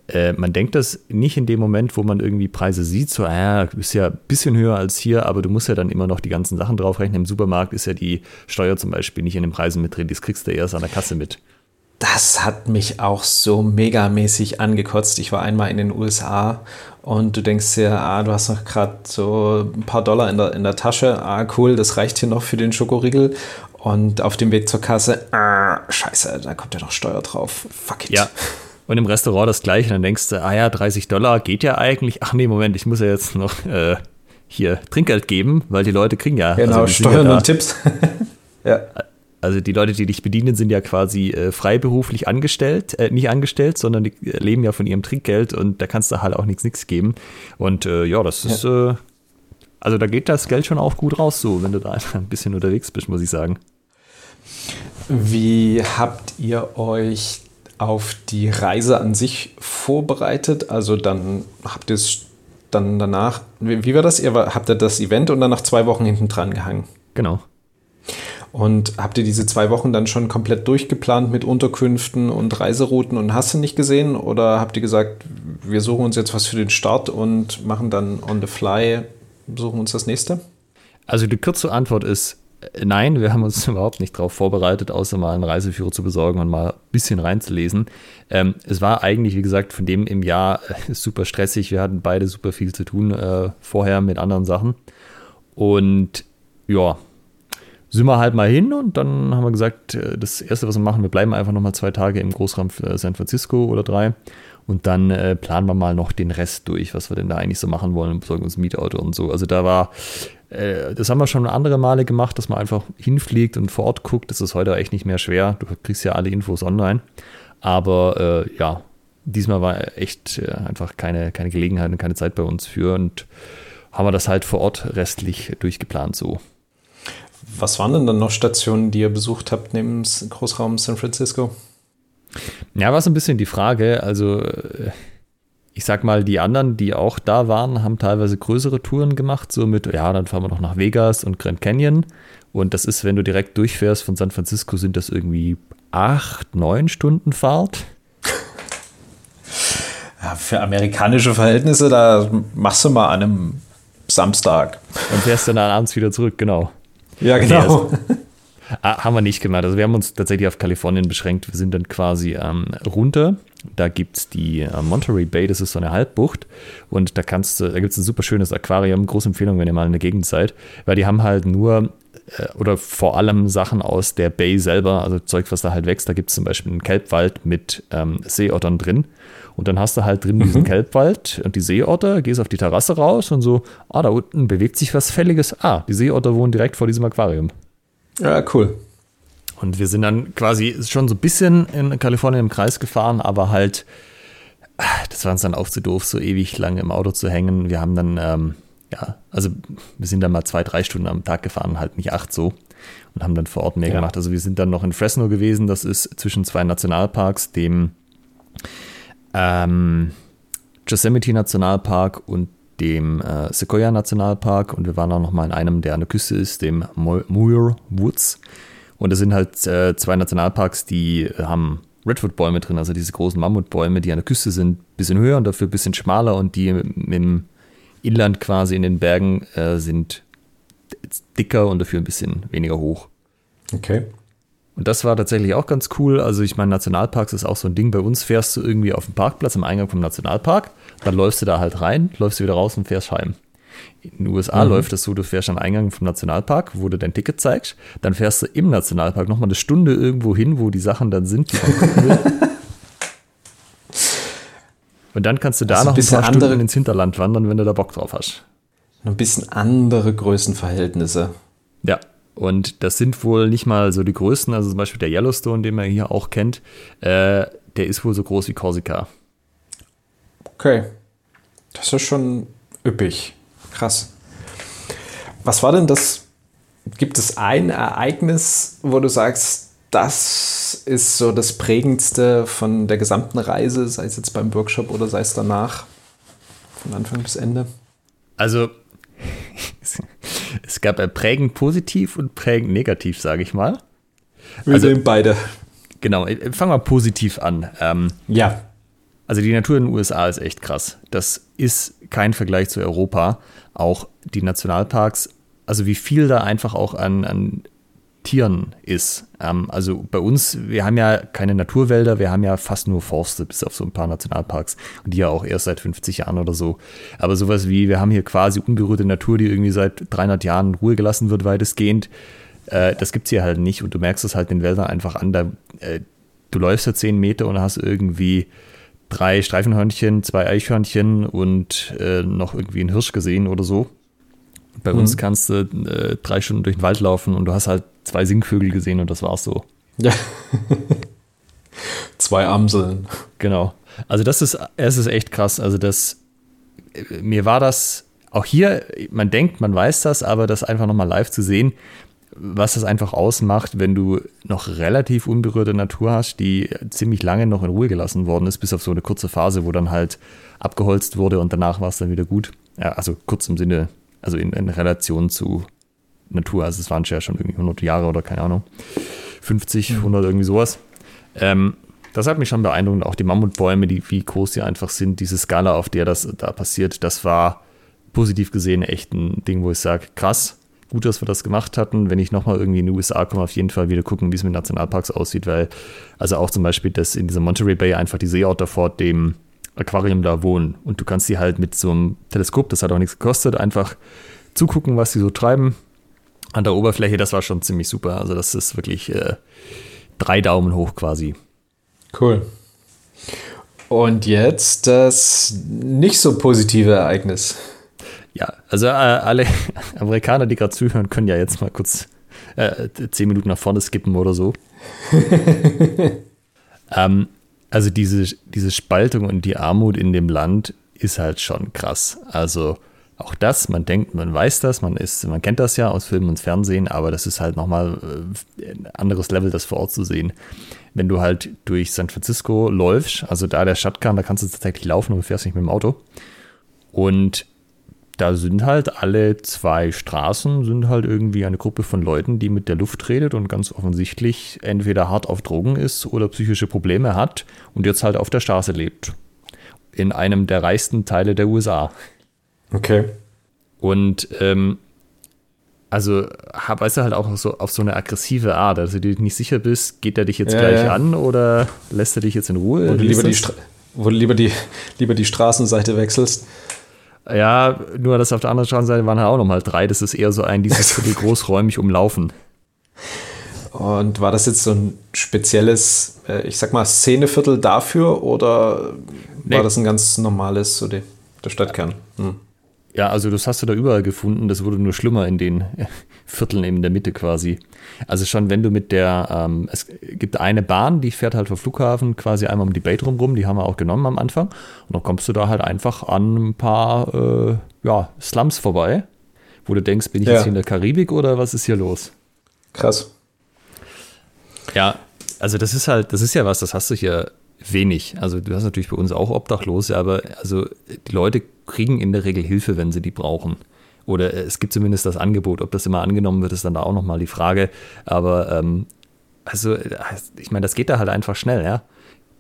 äh, man denkt das nicht in dem Moment, wo man irgendwie Preise sieht, so, ah, ist ja ein bisschen höher als hier, aber du musst ja dann immer noch die ganzen Sachen draufrechnen. Im Supermarkt ist ja die Steuer zum Beispiel nicht in den Preisen mit drin, das kriegst du erst an der Kasse mit das hat mich auch so megamäßig angekotzt. Ich war einmal in den USA und du denkst dir, ah, du hast noch gerade so ein paar Dollar in der, in der Tasche. Ah, cool, das reicht hier noch für den Schokoriegel. Und auf dem Weg zur Kasse, ah, scheiße, da kommt ja noch Steuer drauf. Fuck it. Ja. Und im Restaurant das gleiche. Dann denkst du, ah ja, 30 Dollar geht ja eigentlich. Ach nee, Moment, ich muss ja jetzt noch äh, hier Trinkgeld geben, weil die Leute kriegen ja. Genau, also Steuern ja und Tipps. ja. Also die Leute, die dich bedienen, sind ja quasi äh, freiberuflich angestellt, äh, nicht angestellt, sondern die leben ja von ihrem Trinkgeld und da kannst du halt auch nichts nichts geben. Und äh, ja, das ist, ja. Äh, also da geht das Geld schon auch gut raus, so, wenn du da einfach ein bisschen unterwegs bist, muss ich sagen. Wie habt ihr euch auf die Reise an sich vorbereitet? Also dann habt ihr es dann danach, wie, wie war das? Ihr habt ihr das Event und dann nach zwei Wochen hinten dran gehangen? Genau. Und habt ihr diese zwei Wochen dann schon komplett durchgeplant mit Unterkünften und Reiserouten und hast du nicht gesehen? Oder habt ihr gesagt, wir suchen uns jetzt was für den Start und machen dann on the fly, suchen uns das nächste? Also die kurze Antwort ist nein, wir haben uns überhaupt nicht darauf vorbereitet, außer mal einen Reiseführer zu besorgen und mal ein bisschen reinzulesen. Ähm, es war eigentlich, wie gesagt, von dem im Jahr äh, super stressig. Wir hatten beide super viel zu tun äh, vorher mit anderen Sachen. Und ja, sind wir halt mal hin und dann haben wir gesagt, äh, das Erste, was wir machen, wir bleiben einfach nochmal zwei Tage im Großraum San Francisco oder drei und dann äh, planen wir mal noch den Rest durch, was wir denn da eigentlich so machen wollen, besorgen uns ein Mietauto und so. Also da war, äh, das haben wir schon andere Male gemacht, dass man einfach hinfliegt und vor Ort guckt. Das ist heute echt nicht mehr schwer. Du kriegst ja alle Infos online. Aber äh, ja, diesmal war echt äh, einfach keine, keine Gelegenheit und keine Zeit bei uns für und haben wir das halt vor Ort restlich durchgeplant so. Was waren denn dann noch Stationen, die ihr besucht habt neben Großraum San Francisco? Ja, war so ein bisschen die Frage. Also, äh, ich sag mal, die anderen, die auch da waren, haben teilweise größere Touren gemacht, so mit, ja, dann fahren wir noch nach Vegas und Grand Canyon. Und das ist, wenn du direkt durchfährst von San Francisco, sind das irgendwie acht, neun Stunden Fahrt. Ja, für amerikanische Verhältnisse, da machst du mal an einem Samstag. Und fährst dann abends wieder zurück, genau. Ja, genau. Nee, also, Ah, haben wir nicht gemacht. Also wir haben uns tatsächlich auf Kalifornien beschränkt. Wir sind dann quasi ähm, runter. Da gibt es die äh, Monterey Bay, das ist so eine Halbbucht. Und da kannst da gibt es ein super schönes Aquarium. Große Empfehlung, wenn ihr mal in der Gegend seid. Weil die haben halt nur äh, oder vor allem Sachen aus der Bay selber, also Zeug, was da halt wächst. Da gibt es zum Beispiel einen Kelbwald mit ähm, Seeottern drin. Und dann hast du halt drin mhm. diesen Kelbwald und die Seeotter, gehst auf die Terrasse raus und so, ah, da unten bewegt sich was Fälliges. Ah, die Seeotter wohnen direkt vor diesem Aquarium. Ja, cool. Und wir sind dann quasi schon so ein bisschen in Kalifornien im Kreis gefahren, aber halt, das war uns dann auch zu doof, so ewig lang im Auto zu hängen. Wir haben dann, ähm, ja, also wir sind dann mal zwei, drei Stunden am Tag gefahren, halt nicht acht so. Und haben dann vor Ort mehr ja. gemacht. Also wir sind dann noch in Fresno gewesen, das ist zwischen zwei Nationalparks, dem ähm, Yosemite Nationalpark und dem äh, Sequoia Nationalpark und wir waren auch noch mal in einem, der an der Küste ist, dem Muir Woods. Und das sind halt äh, zwei Nationalparks, die haben Redwood-Bäume drin, also diese großen Mammutbäume, die an der Küste sind, ein bisschen höher und dafür ein bisschen schmaler und die im Inland quasi in den Bergen äh, sind dicker und dafür ein bisschen weniger hoch. Okay. Und das war tatsächlich auch ganz cool. Also ich meine, Nationalparks ist auch so ein Ding. Bei uns fährst du irgendwie auf dem Parkplatz am Eingang vom Nationalpark, dann läufst du da halt rein, läufst du wieder raus und fährst heim. In den USA mhm. läuft das so, du fährst am Eingang vom Nationalpark, wo du dein Ticket zeigst, dann fährst du im Nationalpark nochmal eine Stunde irgendwo hin, wo die Sachen dann sind, die man gucken will. Und dann kannst du da also noch ein, ein paar andere, Stunden ins Hinterland wandern, wenn du da Bock drauf hast. Ein bisschen andere Größenverhältnisse. Ja, und das sind wohl nicht mal so die größten, also zum Beispiel der Yellowstone, den man hier auch kennt, äh, der ist wohl so groß wie Korsika. Okay. Das ist schon üppig. Krass. Was war denn das? Gibt es ein Ereignis, wo du sagst, das ist so das prägendste von der gesamten Reise, sei es jetzt beim Workshop oder sei es danach, von Anfang bis Ende? Also, es gab prägend positiv und prägend negativ, sage ich mal. Wir also, nehmen beide. Genau, fangen wir positiv an. Ähm, ja. Also die Natur in den USA ist echt krass. Das ist kein Vergleich zu Europa. Auch die Nationalparks, also wie viel da einfach auch an, an Tieren ist. Ähm, also bei uns, wir haben ja keine Naturwälder, wir haben ja fast nur Forste, bis auf so ein paar Nationalparks. Und die ja auch erst seit 50 Jahren oder so. Aber sowas wie, wir haben hier quasi unberührte Natur, die irgendwie seit 300 Jahren in Ruhe gelassen wird, weitestgehend. Äh, das gibt es hier halt nicht. Und du merkst es halt den Wäldern einfach an. Da, äh, du läufst ja 10 Meter und hast irgendwie drei Streifenhörnchen, zwei Eichhörnchen und äh, noch irgendwie einen Hirsch gesehen oder so. Bei mhm. uns kannst du äh, drei Stunden durch den Wald laufen und du hast halt zwei Singvögel gesehen und das war's so. Ja. zwei Amseln. Genau. Also das ist, es ist echt krass. Also das, mir war das auch hier, man denkt, man weiß das, aber das einfach nochmal live zu sehen, was das einfach ausmacht, wenn du noch relativ unberührte Natur hast, die ziemlich lange noch in Ruhe gelassen worden ist, bis auf so eine kurze Phase, wo dann halt abgeholzt wurde und danach war es dann wieder gut. Ja, also kurz im Sinne also in, in Relation zu Natur. Also es waren ja schon irgendwie 100 Jahre oder keine Ahnung, 50, 100 irgendwie sowas. Ähm, das hat mich schon beeindruckt. Auch die Mammutbäume, die, wie groß sie einfach sind, diese Skala, auf der das da passiert, das war positiv gesehen echt ein Ding, wo ich sage, krass, gut, dass wir das gemacht hatten. Wenn ich nochmal irgendwie in die USA komme, auf jeden Fall wieder gucken, wie es mit Nationalparks aussieht, weil, also auch zum Beispiel, dass in dieser Monterey Bay einfach die Seeotter vor dem Aquarium da wohnen und du kannst die halt mit so einem Teleskop, das hat auch nichts gekostet, einfach zugucken, was sie so treiben an der Oberfläche. Das war schon ziemlich super. Also, das ist wirklich äh, drei Daumen hoch quasi. Cool. Und jetzt das nicht so positive Ereignis. Ja, also äh, alle Amerikaner, die gerade zuhören, können ja jetzt mal kurz äh, zehn Minuten nach vorne skippen oder so. ähm, also diese, diese Spaltung und die Armut in dem Land ist halt schon krass. Also auch das, man denkt, man weiß das, man ist, man kennt das ja aus Filmen und Fernsehen, aber das ist halt nochmal äh, ein anderes Level, das vor Ort zu sehen. Wenn du halt durch San Francisco läufst, also da der Stadtkern, da kannst du tatsächlich laufen und fährst nicht mit dem Auto. Und da sind halt alle zwei Straßen, sind halt irgendwie eine Gruppe von Leuten, die mit der Luft redet und ganz offensichtlich entweder hart auf Drogen ist oder psychische Probleme hat und jetzt halt auf der Straße lebt. In einem der reichsten Teile der USA. Okay. Und ähm, also weißt du halt auch so auf so eine aggressive Art. Also du nicht sicher bist, geht er dich jetzt ja, gleich ja. an oder lässt er dich jetzt in Ruhe? Wo du, lieber die, wo du lieber, die, lieber die Straßenseite wechselst. Ja, nur dass auf der anderen Straßenseite waren halt auch nochmal drei. Das ist eher so ein dieses Viertel großräumig umlaufen. Und war das jetzt so ein spezielles, äh, ich sag mal, Szeneviertel dafür oder nee. war das ein ganz normales, so der, der Stadtkern? Hm. Ja, also das hast du da überall gefunden. Das wurde nur schlimmer in den Vierteln in der Mitte quasi. Also schon, wenn du mit der, ähm, es gibt eine Bahn, die fährt halt vom Flughafen quasi einmal um die Bay rum, die haben wir auch genommen am Anfang. Und dann kommst du da halt einfach an ein paar, äh, ja, Slums vorbei, wo du denkst, bin ich ja. jetzt hier in der Karibik oder was ist hier los? Krass. Ja, also das ist halt, das ist ja was, das hast du hier wenig. Also du hast natürlich bei uns auch Obdachlose, aber also die Leute kriegen in der Regel Hilfe, wenn sie die brauchen. Oder es gibt zumindest das Angebot. Ob das immer angenommen wird, ist dann da auch nochmal die Frage. Aber ähm, also, ich meine, das geht da halt einfach schnell, ja.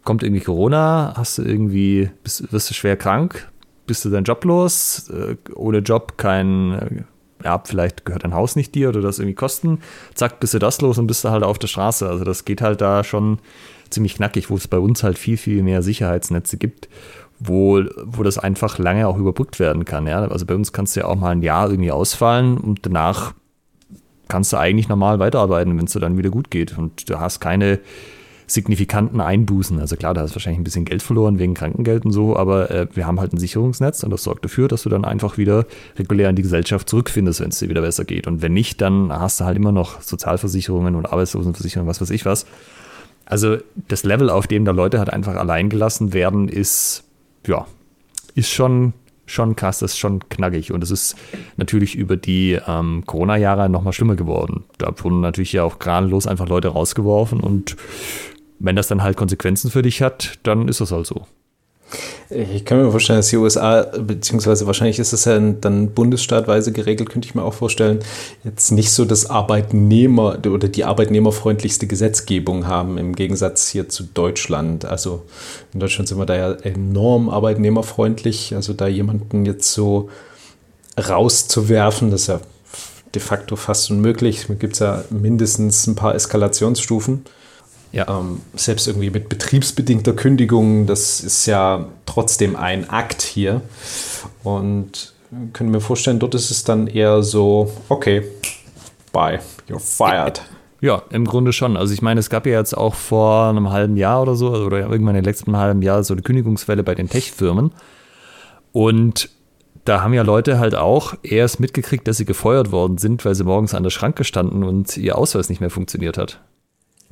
Kommt irgendwie Corona, hast du irgendwie, bist, wirst du schwer krank, bist du deinen Job los, äh, ohne Job kein, äh, ja, vielleicht gehört dein Haus nicht dir oder das irgendwie kosten, zack, bist du das los und bist du halt auf der Straße. Also das geht halt da schon ziemlich knackig, wo es bei uns halt viel, viel mehr Sicherheitsnetze gibt wo, wo das einfach lange auch überbrückt werden kann. Ja? Also bei uns kannst du ja auch mal ein Jahr irgendwie ausfallen und danach kannst du eigentlich normal weiterarbeiten, wenn es dir dann wieder gut geht. Und du hast keine signifikanten Einbußen. Also klar, da hast du wahrscheinlich ein bisschen Geld verloren wegen Krankengeld und so, aber äh, wir haben halt ein Sicherungsnetz und das sorgt dafür, dass du dann einfach wieder regulär in die Gesellschaft zurückfindest, wenn es dir wieder besser geht. Und wenn nicht, dann hast du halt immer noch Sozialversicherungen und Arbeitslosenversicherungen, was weiß ich was. Also das Level, auf dem da Leute halt einfach allein gelassen werden, ist ja, ist schon, schon krass, das ist schon knackig. Und es ist natürlich über die ähm, Corona-Jahre nochmal schlimmer geworden. Da wurden natürlich ja auch gnadenlos einfach Leute rausgeworfen und wenn das dann halt Konsequenzen für dich hat, dann ist das halt so. Ich kann mir vorstellen, dass die USA, beziehungsweise wahrscheinlich ist es ja dann bundesstaatweise geregelt, könnte ich mir auch vorstellen, jetzt nicht so das Arbeitnehmer oder die arbeitnehmerfreundlichste Gesetzgebung haben im Gegensatz hier zu Deutschland. Also in Deutschland sind wir da ja enorm arbeitnehmerfreundlich. Also da jemanden jetzt so rauszuwerfen, das ist ja de facto fast unmöglich. Da gibt es ja mindestens ein paar Eskalationsstufen. Ja. Ähm, selbst irgendwie mit betriebsbedingter Kündigung, das ist ja trotzdem ein Akt hier. Und können wir vorstellen, dort ist es dann eher so, okay, bye, you're fired. Ja, im Grunde schon. Also ich meine, es gab ja jetzt auch vor einem halben Jahr oder so, oder irgendwann im letzten halben Jahr so eine Kündigungswelle bei den Tech-Firmen. Und da haben ja Leute halt auch erst mitgekriegt, dass sie gefeuert worden sind, weil sie morgens an der Schranke standen und ihr Ausweis nicht mehr funktioniert hat.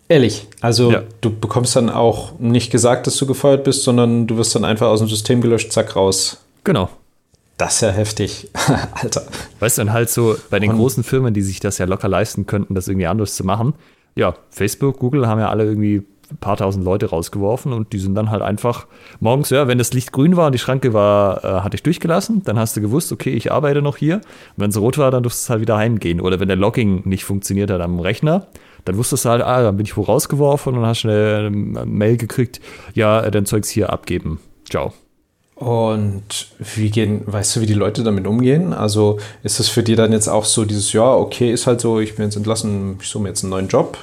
Ehrlich, also ja. du bekommst dann auch nicht gesagt, dass du gefeuert bist, sondern du wirst dann einfach aus dem System gelöscht, zack, raus. Genau. Das ist ja heftig, Alter. Weißt du, dann halt so bei den Und großen Firmen, die sich das ja locker leisten könnten, das irgendwie anders zu machen. Ja, Facebook, Google haben ja alle irgendwie ein paar tausend Leute rausgeworfen und die sind dann halt einfach morgens, ja, wenn das Licht grün war und die Schranke war, äh, hatte ich durchgelassen, dann hast du gewusst, okay, ich arbeite noch hier. Und wenn es rot war, dann durfst du halt wieder heimgehen. Oder wenn der Logging nicht funktioniert hat am Rechner, dann wusstest du halt, ah, dann bin ich wo rausgeworfen und hast du eine Mail gekriegt, ja, dein Zeugs hier abgeben. Ciao. Und wie gehen, weißt du, wie die Leute damit umgehen? Also ist es für die dann jetzt auch so dieses, ja, okay, ist halt so, ich bin jetzt entlassen, ich suche mir jetzt einen neuen Job.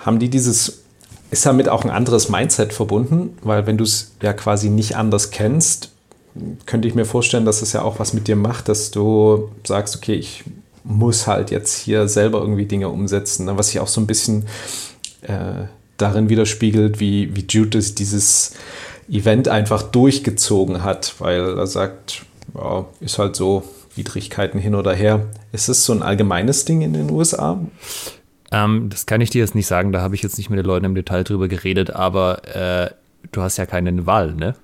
Haben die dieses, ist damit auch ein anderes Mindset verbunden? Weil wenn du es ja quasi nicht anders kennst, könnte ich mir vorstellen, dass es ja auch was mit dir macht, dass du sagst, okay, ich muss halt jetzt hier selber irgendwie Dinge umsetzen. Ne? Was sich auch so ein bisschen äh, darin widerspiegelt, wie, wie Jude dieses Event einfach durchgezogen hat, weil er sagt, ja, ist halt so, Widrigkeiten hin oder her. Ist es so ein allgemeines Ding in den USA? Ähm, das kann ich dir jetzt nicht sagen, da habe ich jetzt nicht mit den Leuten im Detail drüber geredet, aber äh, du hast ja keine Wahl, ne?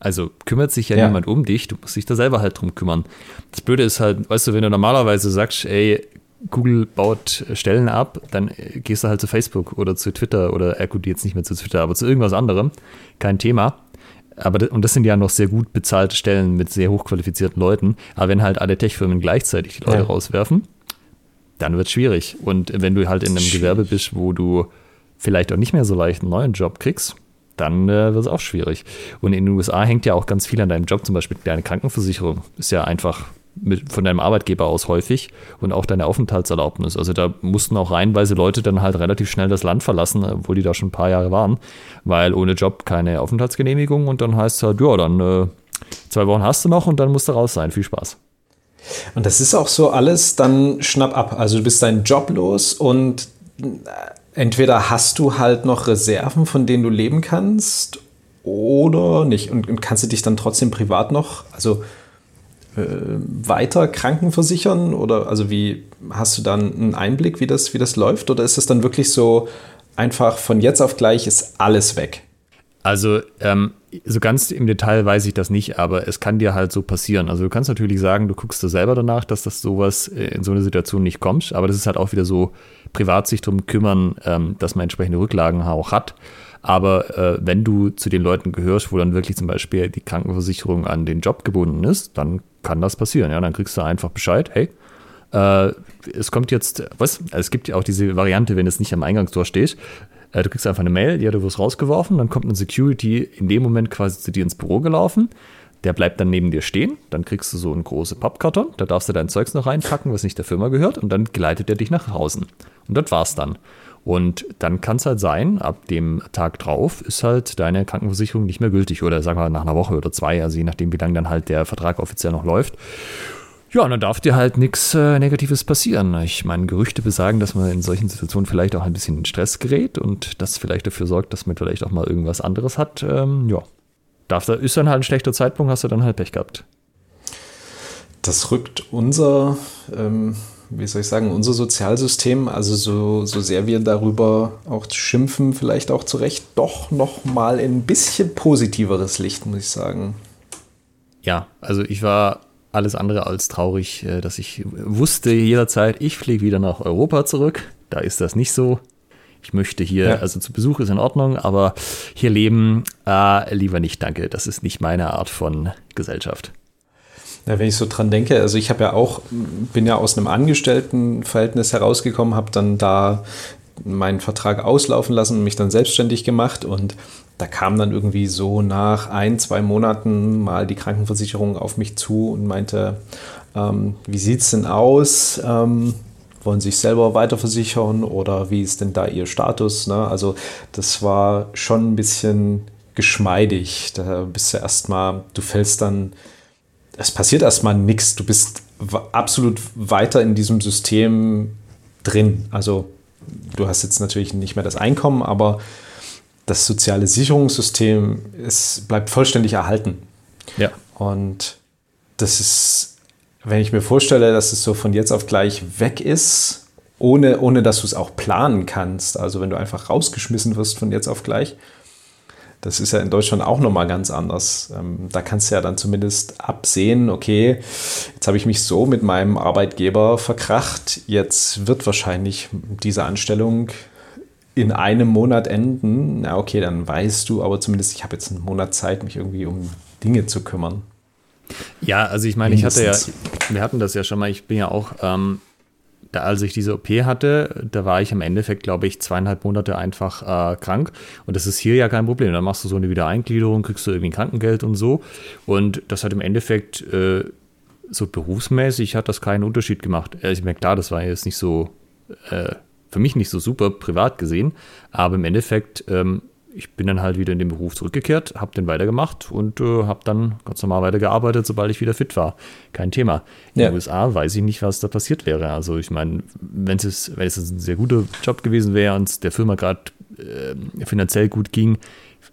Also kümmert sich ja, ja, niemand um dich, du musst dich da selber halt drum kümmern. Das Blöde ist halt, weißt du, wenn du normalerweise sagst, ey, Google baut Stellen ab, dann gehst du halt zu Facebook oder zu Twitter oder, äh gut, jetzt nicht mehr zu Twitter, aber zu irgendwas anderem. Kein Thema. Aber, und das sind ja noch sehr gut bezahlte Stellen mit sehr hochqualifizierten Leuten. Aber wenn halt alle Tech-Firmen gleichzeitig die Leute ja. rauswerfen, dann wird es schwierig. Und wenn du halt in einem Gewerbe bist, wo du vielleicht auch nicht mehr so leicht einen neuen Job kriegst, dann äh, wird es auch schwierig. Und in den USA hängt ja auch ganz viel an deinem Job, zum Beispiel deine Krankenversicherung ist ja einfach mit, von deinem Arbeitgeber aus häufig und auch deine Aufenthaltserlaubnis. Also da mussten auch reihenweise Leute dann halt relativ schnell das Land verlassen, obwohl die da schon ein paar Jahre waren, weil ohne Job keine Aufenthaltsgenehmigung und dann heißt es halt, ja, dann äh, zwei Wochen hast du noch und dann musst du raus sein. Viel Spaß. Und das ist auch so alles dann schnapp ab. Also du bist deinen Job los und äh, entweder hast du halt noch Reserven, von denen du leben kannst, oder nicht. Und, und kannst du dich dann trotzdem privat noch, also äh, weiter krankenversichern? Oder also wie hast du dann einen Einblick, wie das, wie das läuft? Oder ist es dann wirklich so einfach von jetzt auf gleich ist alles weg? Also ähm, so ganz im Detail weiß ich das nicht, aber es kann dir halt so passieren. Also du kannst natürlich sagen, du guckst da selber danach, dass das sowas äh, in so eine Situation nicht kommt, aber das ist halt auch wieder so privat sich darum kümmern, ähm, dass man entsprechende Rücklagen auch hat. Aber äh, wenn du zu den Leuten gehörst, wo dann wirklich zum Beispiel die Krankenversicherung an den Job gebunden ist, dann kann das passieren. Ja, dann kriegst du einfach Bescheid, hey, äh, es kommt jetzt, was? Also es gibt ja auch diese Variante, wenn es nicht am Eingangstor steht. Äh, du kriegst einfach eine Mail, ja, du wirst rausgeworfen, dann kommt ein Security in dem Moment quasi zu dir ins Büro gelaufen. Der bleibt dann neben dir stehen, dann kriegst du so einen großen Pappkarton, da darfst du dein Zeugs noch reinpacken, was nicht der Firma gehört, und dann geleitet er dich nach draußen. Und das war's dann. Und dann kann es halt sein, ab dem Tag drauf ist halt deine Krankenversicherung nicht mehr gültig oder sagen wir nach einer Woche oder zwei, also je nachdem, wie lange dann halt der Vertrag offiziell noch läuft. Ja, und dann darf dir halt nichts äh, Negatives passieren. Ich meine, Gerüchte besagen, dass man in solchen Situationen vielleicht auch ein bisschen in Stress gerät und das vielleicht dafür sorgt, dass man vielleicht auch mal irgendwas anderes hat. Ähm, ja, darf, da ist dann halt ein schlechter Zeitpunkt, hast du dann halt Pech gehabt. Das rückt unser ähm, wie soll ich sagen, unser Sozialsystem, also so, so sehr wir darüber auch schimpfen, vielleicht auch zu Recht, doch noch mal ein bisschen positiveres Licht, muss ich sagen. Ja, also ich war alles andere als traurig, äh, dass ich wusste jederzeit, ich fliege wieder nach Europa zurück. Da ist das nicht so. Ich möchte hier, ja. also zu Besuch ist in Ordnung, aber hier leben, äh, lieber nicht, danke. Das ist nicht meine Art von Gesellschaft. Ja, wenn ich so dran denke, also ich habe ja auch, bin ja aus einem Angestelltenverhältnis herausgekommen, habe dann da meinen Vertrag auslaufen lassen und mich dann selbstständig gemacht und da kam dann irgendwie so nach ein, zwei Monaten mal die Krankenversicherung auf mich zu und meinte, ähm, wie sieht es denn aus? Ähm, wollen Sie sich selber weiterversichern oder wie ist denn da Ihr Status? Ne? Also das war schon ein bisschen geschmeidig. Da bist du erstmal, du fällst dann es passiert erstmal nichts. Du bist absolut weiter in diesem System drin. Also du hast jetzt natürlich nicht mehr das Einkommen, aber das soziale Sicherungssystem ist, bleibt vollständig erhalten. Ja. Und das ist, wenn ich mir vorstelle, dass es so von jetzt auf gleich weg ist, ohne, ohne dass du es auch planen kannst, also wenn du einfach rausgeschmissen wirst von jetzt auf gleich, das ist ja in Deutschland auch nochmal ganz anders. Ähm, da kannst du ja dann zumindest absehen, okay, jetzt habe ich mich so mit meinem Arbeitgeber verkracht, jetzt wird wahrscheinlich diese Anstellung in einem Monat enden. Na okay, dann weißt du, aber zumindest ich habe jetzt einen Monat Zeit, mich irgendwie um Dinge zu kümmern. Ja, also ich meine, ich hatte ja, wir hatten das ja schon mal, ich bin ja auch ähm, da, als ich diese OP hatte, da war ich im Endeffekt, glaube ich, zweieinhalb Monate einfach äh, krank. Und das ist hier ja kein Problem. Dann machst du so eine Wiedereingliederung, kriegst du irgendwie ein Krankengeld und so. Und das hat im Endeffekt äh, so berufsmäßig hat das keinen Unterschied gemacht. Äh, ich meine, klar, das war jetzt nicht so, äh, für mich nicht so super privat gesehen, aber im Endeffekt ähm, ich bin dann halt wieder in den Beruf zurückgekehrt, habe den weitergemacht und äh, habe dann ganz normal weitergearbeitet, sobald ich wieder fit war. Kein Thema. In ja. den USA weiß ich nicht, was da passiert wäre. Also ich meine, wenn es, wenn es ein sehr guter Job gewesen wäre und der Firma gerade äh, finanziell gut ging,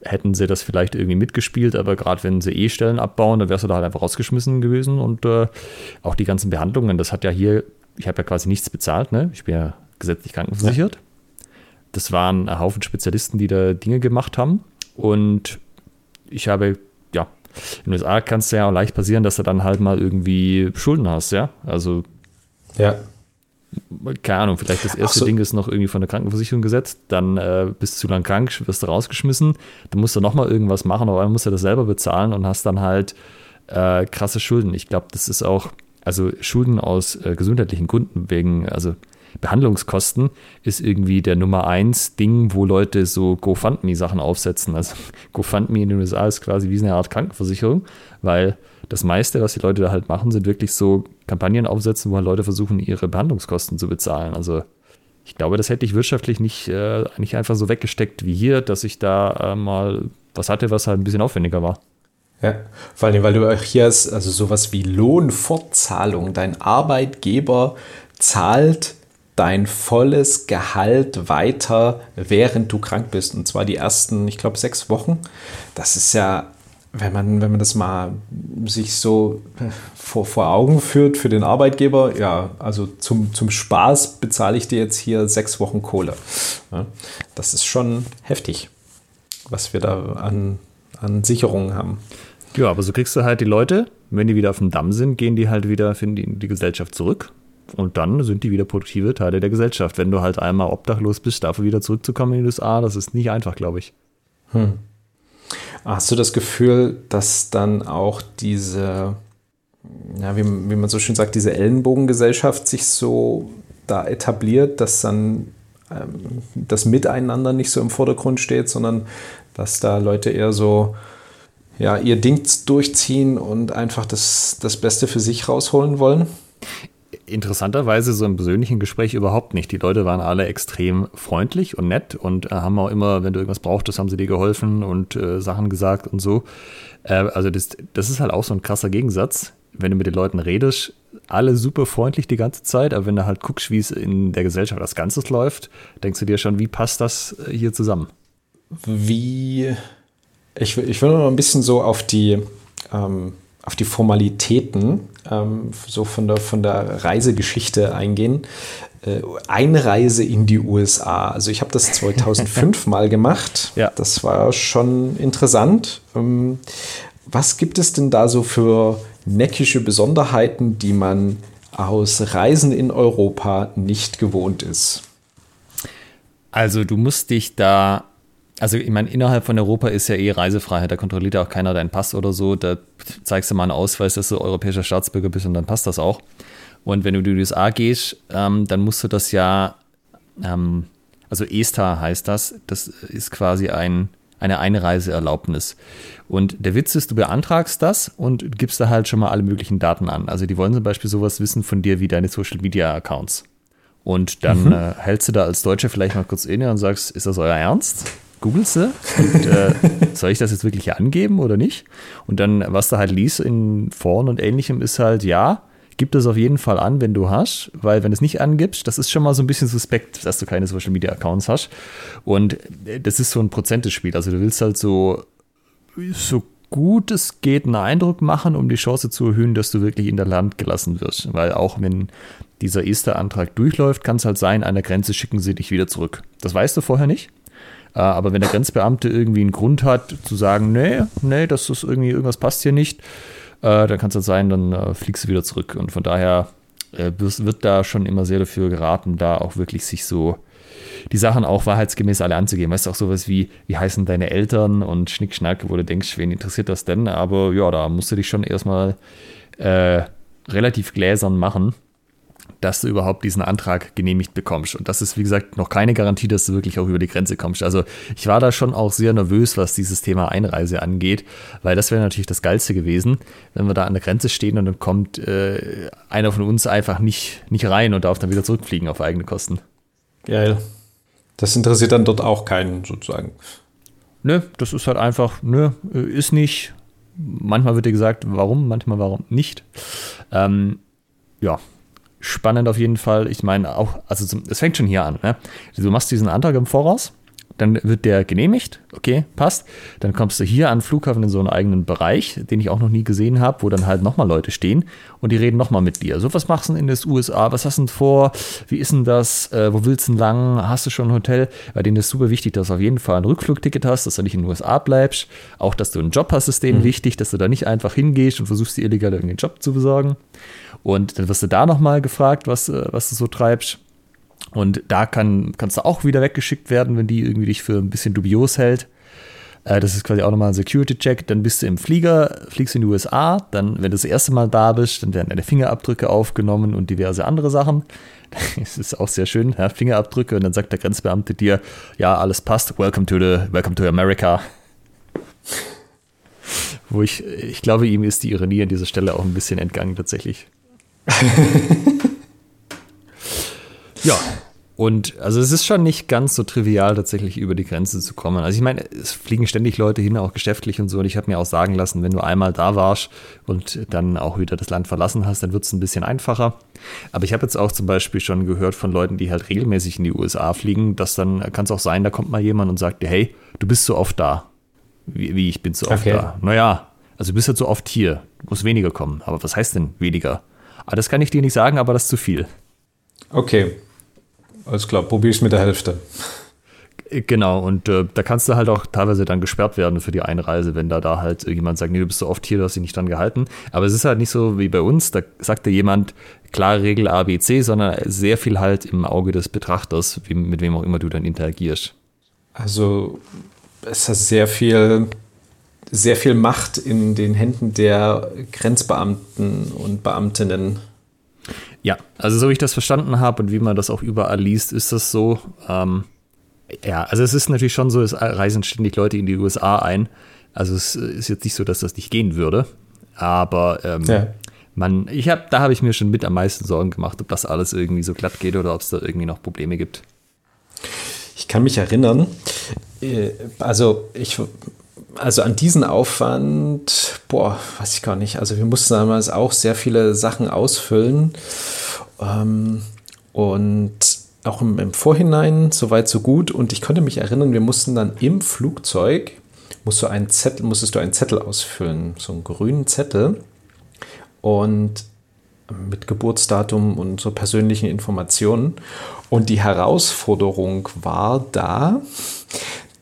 hätten sie das vielleicht irgendwie mitgespielt, aber gerade wenn sie eh Stellen abbauen, dann wärst du da halt einfach rausgeschmissen gewesen und äh, auch die ganzen Behandlungen, das hat ja hier, ich habe ja quasi nichts bezahlt, ne? Ich bin ja gesetzlich krankenversichert. Ja das waren ein Haufen Spezialisten, die da Dinge gemacht haben. Und ich habe, ja, in den USA kann es ja auch leicht passieren, dass du dann halt mal irgendwie Schulden hast, ja. Also, ja. Keine Ahnung, vielleicht das erste so. Ding ist noch irgendwie von der Krankenversicherung gesetzt, dann äh, bist du zu lang krank, wirst du rausgeschmissen, dann musst du nochmal irgendwas machen, aber dann musst du das selber bezahlen und hast dann halt äh, krasse Schulden. Ich glaube, das ist auch, also Schulden aus äh, gesundheitlichen Gründen wegen, also Behandlungskosten ist irgendwie der Nummer eins Ding, wo Leute so GoFundMe-Sachen aufsetzen. Also GoFundMe in den USA ist quasi wie eine Art Krankenversicherung, weil das meiste, was die Leute da halt machen, sind wirklich so Kampagnen aufsetzen, wo halt Leute versuchen, ihre Behandlungskosten zu bezahlen. Also ich glaube, das hätte ich wirtschaftlich nicht, äh, nicht einfach so weggesteckt wie hier, dass ich da äh, mal was hatte, was halt ein bisschen aufwendiger war. Ja, vor allem, weil du auch hier hast, also sowas wie Lohnfortzahlung. Dein Arbeitgeber zahlt dein volles Gehalt weiter, während du krank bist. Und zwar die ersten, ich glaube, sechs Wochen. Das ist ja, wenn man, wenn man das mal sich so vor, vor Augen führt für den Arbeitgeber, ja, also zum, zum Spaß bezahle ich dir jetzt hier sechs Wochen Kohle. Ja, das ist schon heftig, was wir da an, an Sicherungen haben. Ja, aber so kriegst du halt die Leute, wenn die wieder auf dem Damm sind, gehen die halt wieder, finden die in die Gesellschaft zurück und dann sind die wieder produktive Teile der Gesellschaft. Wenn du halt einmal obdachlos bist, dafür wieder zurückzukommen in die USA, das ist nicht einfach, glaube ich. Hm. Hast du das Gefühl, dass dann auch diese, ja, wie, wie man so schön sagt, diese Ellenbogengesellschaft sich so da etabliert, dass dann ähm, das Miteinander nicht so im Vordergrund steht, sondern dass da Leute eher so ja, ihr Ding durchziehen und einfach das, das Beste für sich rausholen wollen? Interessanterweise so im persönlichen Gespräch überhaupt nicht. Die Leute waren alle extrem freundlich und nett und äh, haben auch immer, wenn du irgendwas brauchtest, haben sie dir geholfen und äh, Sachen gesagt und so. Äh, also das, das ist halt auch so ein krasser Gegensatz. Wenn du mit den Leuten redest, alle super freundlich die ganze Zeit, aber wenn du halt guckst, wie es in der Gesellschaft als Ganzes läuft, denkst du dir schon, wie passt das äh, hier zusammen? Wie, ich, ich will noch ein bisschen so auf die, ähm, auf die Formalitäten ähm, so von der, von der Reisegeschichte eingehen. Äh, Einreise in die USA. Also ich habe das 2005 mal gemacht. Ja. Das war schon interessant. Ähm, was gibt es denn da so für neckische Besonderheiten, die man aus Reisen in Europa nicht gewohnt ist? Also du musst dich da also ich meine, innerhalb von Europa ist ja eh Reisefreiheit, da kontrolliert ja auch keiner deinen Pass oder so. Da zeigst du mal einen Ausweis, dass du europäischer Staatsbürger bist und dann passt das auch. Und wenn du in die USA gehst, ähm, dann musst du das ja, ähm, also ESTA heißt das, das ist quasi ein, eine Einreiseerlaubnis. Und der Witz ist, du beantragst das und gibst da halt schon mal alle möglichen Daten an. Also die wollen zum Beispiel sowas wissen von dir wie deine Social Media Accounts. Und dann mhm. äh, hältst du da als Deutscher vielleicht mal kurz inne und sagst, ist das euer Ernst? Googelst du und äh, soll ich das jetzt wirklich angeben oder nicht? Und dann, was du halt liest in Foren und ähnlichem, ist halt, ja, gib das auf jeden Fall an, wenn du hast, weil wenn du es nicht angibst, das ist schon mal so ein bisschen suspekt, dass du keine Social Media Accounts hast. Und äh, das ist so ein Prozentespiel. Also du willst halt so, so gut es geht einen Eindruck machen, um die Chance zu erhöhen, dass du wirklich in der Land gelassen wirst. Weil auch wenn dieser Easter-Antrag durchläuft, kann es halt sein, an der Grenze schicken sie dich wieder zurück. Das weißt du vorher nicht. Äh, aber wenn der Grenzbeamte irgendwie einen Grund hat, zu sagen, nee, nee, das ist irgendwie, irgendwas passt hier nicht, äh, dann kann es halt sein, dann äh, fliegst du wieder zurück. Und von daher wird da schon immer sehr dafür geraten, da auch wirklich sich so die Sachen auch wahrheitsgemäß alle anzugeben. Weißt du, auch sowas wie, wie heißen deine Eltern und Schnickschnack, wo du denkst, wen interessiert das denn? Aber ja, da musst du dich schon erstmal äh, relativ gläsern machen dass du überhaupt diesen Antrag genehmigt bekommst. Und das ist, wie gesagt, noch keine Garantie, dass du wirklich auch über die Grenze kommst. Also ich war da schon auch sehr nervös, was dieses Thema Einreise angeht, weil das wäre natürlich das Geilste gewesen, wenn wir da an der Grenze stehen und dann kommt äh, einer von uns einfach nicht, nicht rein und darf dann wieder zurückfliegen auf eigene Kosten. Geil. Das interessiert dann dort auch keinen sozusagen. Nö, das ist halt einfach, nö, ist nicht. Manchmal wird dir gesagt, warum, manchmal warum nicht. Ähm, ja, spannend auf jeden Fall. Ich meine auch, also es fängt schon hier an. Ne? Du machst diesen Antrag im Voraus, dann wird der genehmigt, okay, passt. Dann kommst du hier an den Flughafen in so einen eigenen Bereich, den ich auch noch nie gesehen habe, wo dann halt nochmal Leute stehen und die reden nochmal mit dir. So, was machst du denn in den USA? Was hast du denn vor? Wie ist denn das? Äh, wo willst du denn lang? Hast du schon ein Hotel? Bei denen ist super wichtig, dass du auf jeden Fall ein Rückflugticket hast, dass du nicht in den USA bleibst. Auch, dass du einen Job hast, ist denen mhm. wichtig, dass du da nicht einfach hingehst und versuchst, dir illegal irgendeinen Job zu besorgen. Und dann wirst du da nochmal gefragt, was, äh, was du so treibst. Und da kann, kannst du auch wieder weggeschickt werden, wenn die irgendwie dich für ein bisschen dubios hält. Äh, das ist quasi auch nochmal ein Security-Check. Dann bist du im Flieger, fliegst in die USA. Dann, wenn du das erste Mal da bist, dann werden deine Fingerabdrücke aufgenommen und diverse andere Sachen. Das ist auch sehr schön, ja, Fingerabdrücke. Und dann sagt der Grenzbeamte dir, ja, alles passt. Welcome to the, welcome to America. Wo ich, ich glaube, ihm ist die Ironie an dieser Stelle auch ein bisschen entgangen tatsächlich. ja, und also es ist schon nicht ganz so trivial, tatsächlich über die Grenze zu kommen. Also ich meine, es fliegen ständig Leute hin, auch geschäftlich und so. Und ich habe mir auch sagen lassen, wenn du einmal da warst und dann auch wieder das Land verlassen hast, dann wird es ein bisschen einfacher. Aber ich habe jetzt auch zum Beispiel schon gehört von Leuten, die halt regelmäßig in die USA fliegen, dass dann kann es auch sein, da kommt mal jemand und sagt dir, hey, du bist so oft da. Wie, wie ich bin so oft okay. da. Naja, also du bist halt so oft hier. Du musst weniger kommen. Aber was heißt denn weniger? Ah, das kann ich dir nicht sagen, aber das ist zu viel. Okay. Alles klar, probier es mit der Hälfte. Genau, und äh, da kannst du halt auch teilweise dann gesperrt werden für die Einreise, wenn da, da halt jemand sagt, nee, du bist so oft hier, du hast dich nicht dran gehalten. Aber es ist halt nicht so wie bei uns, da sagt dir jemand, klare Regel A, B, C, sondern sehr viel halt im Auge des Betrachters, wie, mit wem auch immer du dann interagierst. Also es hat sehr viel sehr viel Macht in den Händen der Grenzbeamten und Beamtinnen. Ja, also so wie ich das verstanden habe und wie man das auch überall liest, ist das so. Ähm, ja, also es ist natürlich schon so, es reisen ständig Leute in die USA ein. Also es ist jetzt nicht so, dass das nicht gehen würde. Aber ähm, ja. man, ich habe, da habe ich mir schon mit am meisten Sorgen gemacht, ob das alles irgendwie so glatt geht oder ob es da irgendwie noch Probleme gibt. Ich kann mich erinnern, äh, also ich also an diesen Aufwand, boah, weiß ich gar nicht. Also wir mussten damals auch sehr viele Sachen ausfüllen. Ähm, und auch im, im, Vorhinein, soweit so gut. Und ich konnte mich erinnern, wir mussten dann im Flugzeug, musst du einen Zettel, musstest du einen Zettel ausfüllen, so einen grünen Zettel. Und mit Geburtsdatum und so persönlichen Informationen. Und die Herausforderung war da,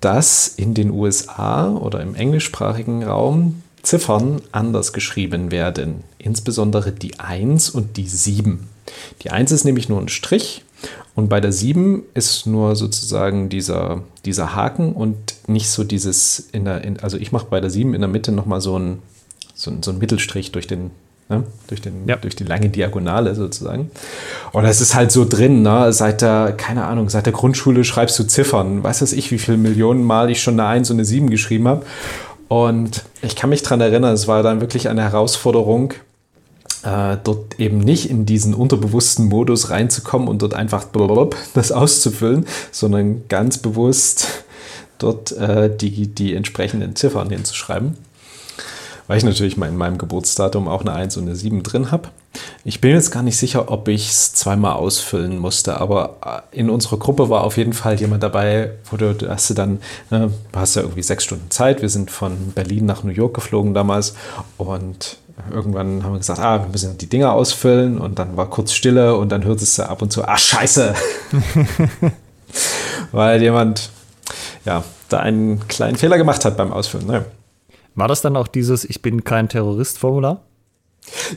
dass in den USA oder im englischsprachigen Raum Ziffern anders geschrieben werden, insbesondere die 1 und die 7. Die 1 ist nämlich nur ein Strich und bei der 7 ist nur sozusagen dieser, dieser Haken und nicht so dieses, in der, in, also ich mache bei der 7 in der Mitte nochmal so ein, so, so ein Mittelstrich durch den Ne? Durch, den, ja. durch die lange Diagonale sozusagen. Und das ist halt so drin, ne? seit der, keine Ahnung, seit der Grundschule schreibst du Ziffern. Weiß das ich, wie viele Millionen Mal ich schon eine 1 und eine 7 geschrieben habe. Und ich kann mich daran erinnern, es war dann wirklich eine Herausforderung, äh, dort eben nicht in diesen unterbewussten Modus reinzukommen und dort einfach das auszufüllen, sondern ganz bewusst dort äh, die, die entsprechenden Ziffern hinzuschreiben weil ich natürlich in meinem Geburtsdatum auch eine 1 und eine 7 drin habe. Ich bin jetzt gar nicht sicher, ob ich es zweimal ausfüllen musste, aber äh, in unserer Gruppe war auf jeden Fall jemand dabei, wo du, hast du dann, ne, du hast ja irgendwie sechs Stunden Zeit. Wir sind von Berlin nach New York geflogen damals und irgendwann haben wir gesagt, ah, wir müssen die Dinger ausfüllen und dann war kurz Stille und dann hörtest du ab und zu, ah, scheiße. Weil jemand, ja, da einen kleinen Fehler gemacht hat beim Ausfüllen. Ne? War das dann auch dieses Ich bin kein Terrorist-Formular?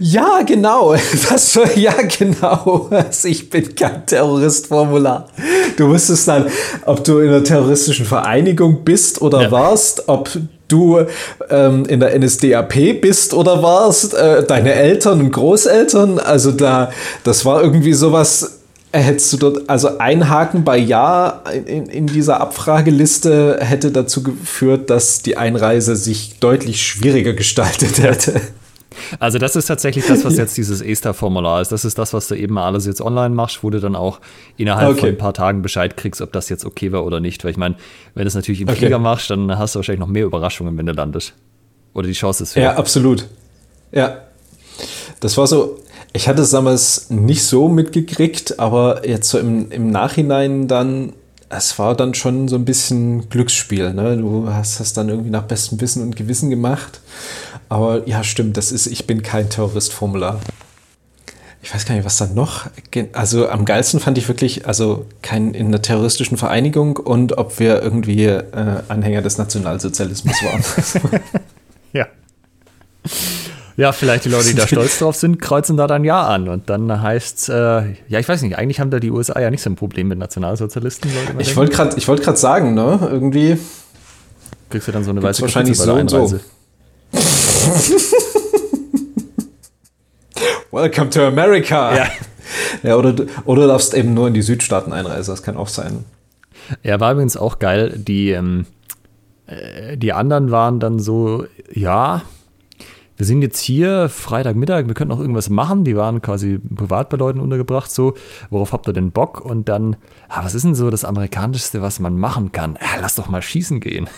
Ja, genau. Das war, ja, genau. Ich bin kein Terrorist-Formular. Du wusstest dann, ob du in einer terroristischen Vereinigung bist oder ja. warst, ob du ähm, in der NSDAP bist oder warst, äh, deine Eltern und Großeltern. Also da, das war irgendwie sowas. Hättest du dort, also ein Haken bei Ja in, in dieser Abfrageliste hätte dazu geführt, dass die Einreise sich deutlich schwieriger gestaltet hätte. Also das ist tatsächlich das, was jetzt dieses ESTA-Formular ist. Das ist das, was du eben alles jetzt online machst, wo du dann auch innerhalb okay. von ein paar Tagen Bescheid kriegst, ob das jetzt okay war oder nicht. Weil ich meine, wenn du es natürlich im okay. Flieger machst, dann hast du wahrscheinlich noch mehr Überraschungen, wenn du landest. Oder die Chance ist höher. Ja, absolut. Ja. Das war so, ich hatte es damals nicht so mitgekriegt, aber jetzt so im, im Nachhinein dann es war dann schon so ein bisschen Glücksspiel. Ne? Du hast das dann irgendwie nach bestem Wissen und Gewissen gemacht. Aber ja, stimmt, das ist, ich bin kein Terrorist-Formular. Ich weiß gar nicht, was da noch. Also am geilsten fand ich wirklich, also kein in einer terroristischen Vereinigung und ob wir irgendwie äh, Anhänger des Nationalsozialismus waren. ja. Ja, vielleicht die Leute, die da stolz drauf sind, kreuzen da dann Ja an. Und dann heißt äh, ja, ich weiß nicht, eigentlich haben da die USA ja nicht so ein Problem mit Nationalsozialisten. Ich wollte gerade wollt sagen, ne, irgendwie. Kriegst du dann so eine weiße wahrscheinlich so und so. Welcome to America. Ja. ja oder, oder du darfst eben nur in die Südstaaten einreisen, das kann auch sein. Ja, war übrigens auch geil. Die, ähm, äh, die anderen waren dann so, ja, wir sind jetzt hier Freitagmittag, wir könnten auch irgendwas machen. Die waren quasi privat bei Leuten untergebracht, so, worauf habt ihr denn Bock? Und dann, ah, was ist denn so das Amerikanischste, was man machen kann? Ja, lass doch mal schießen gehen.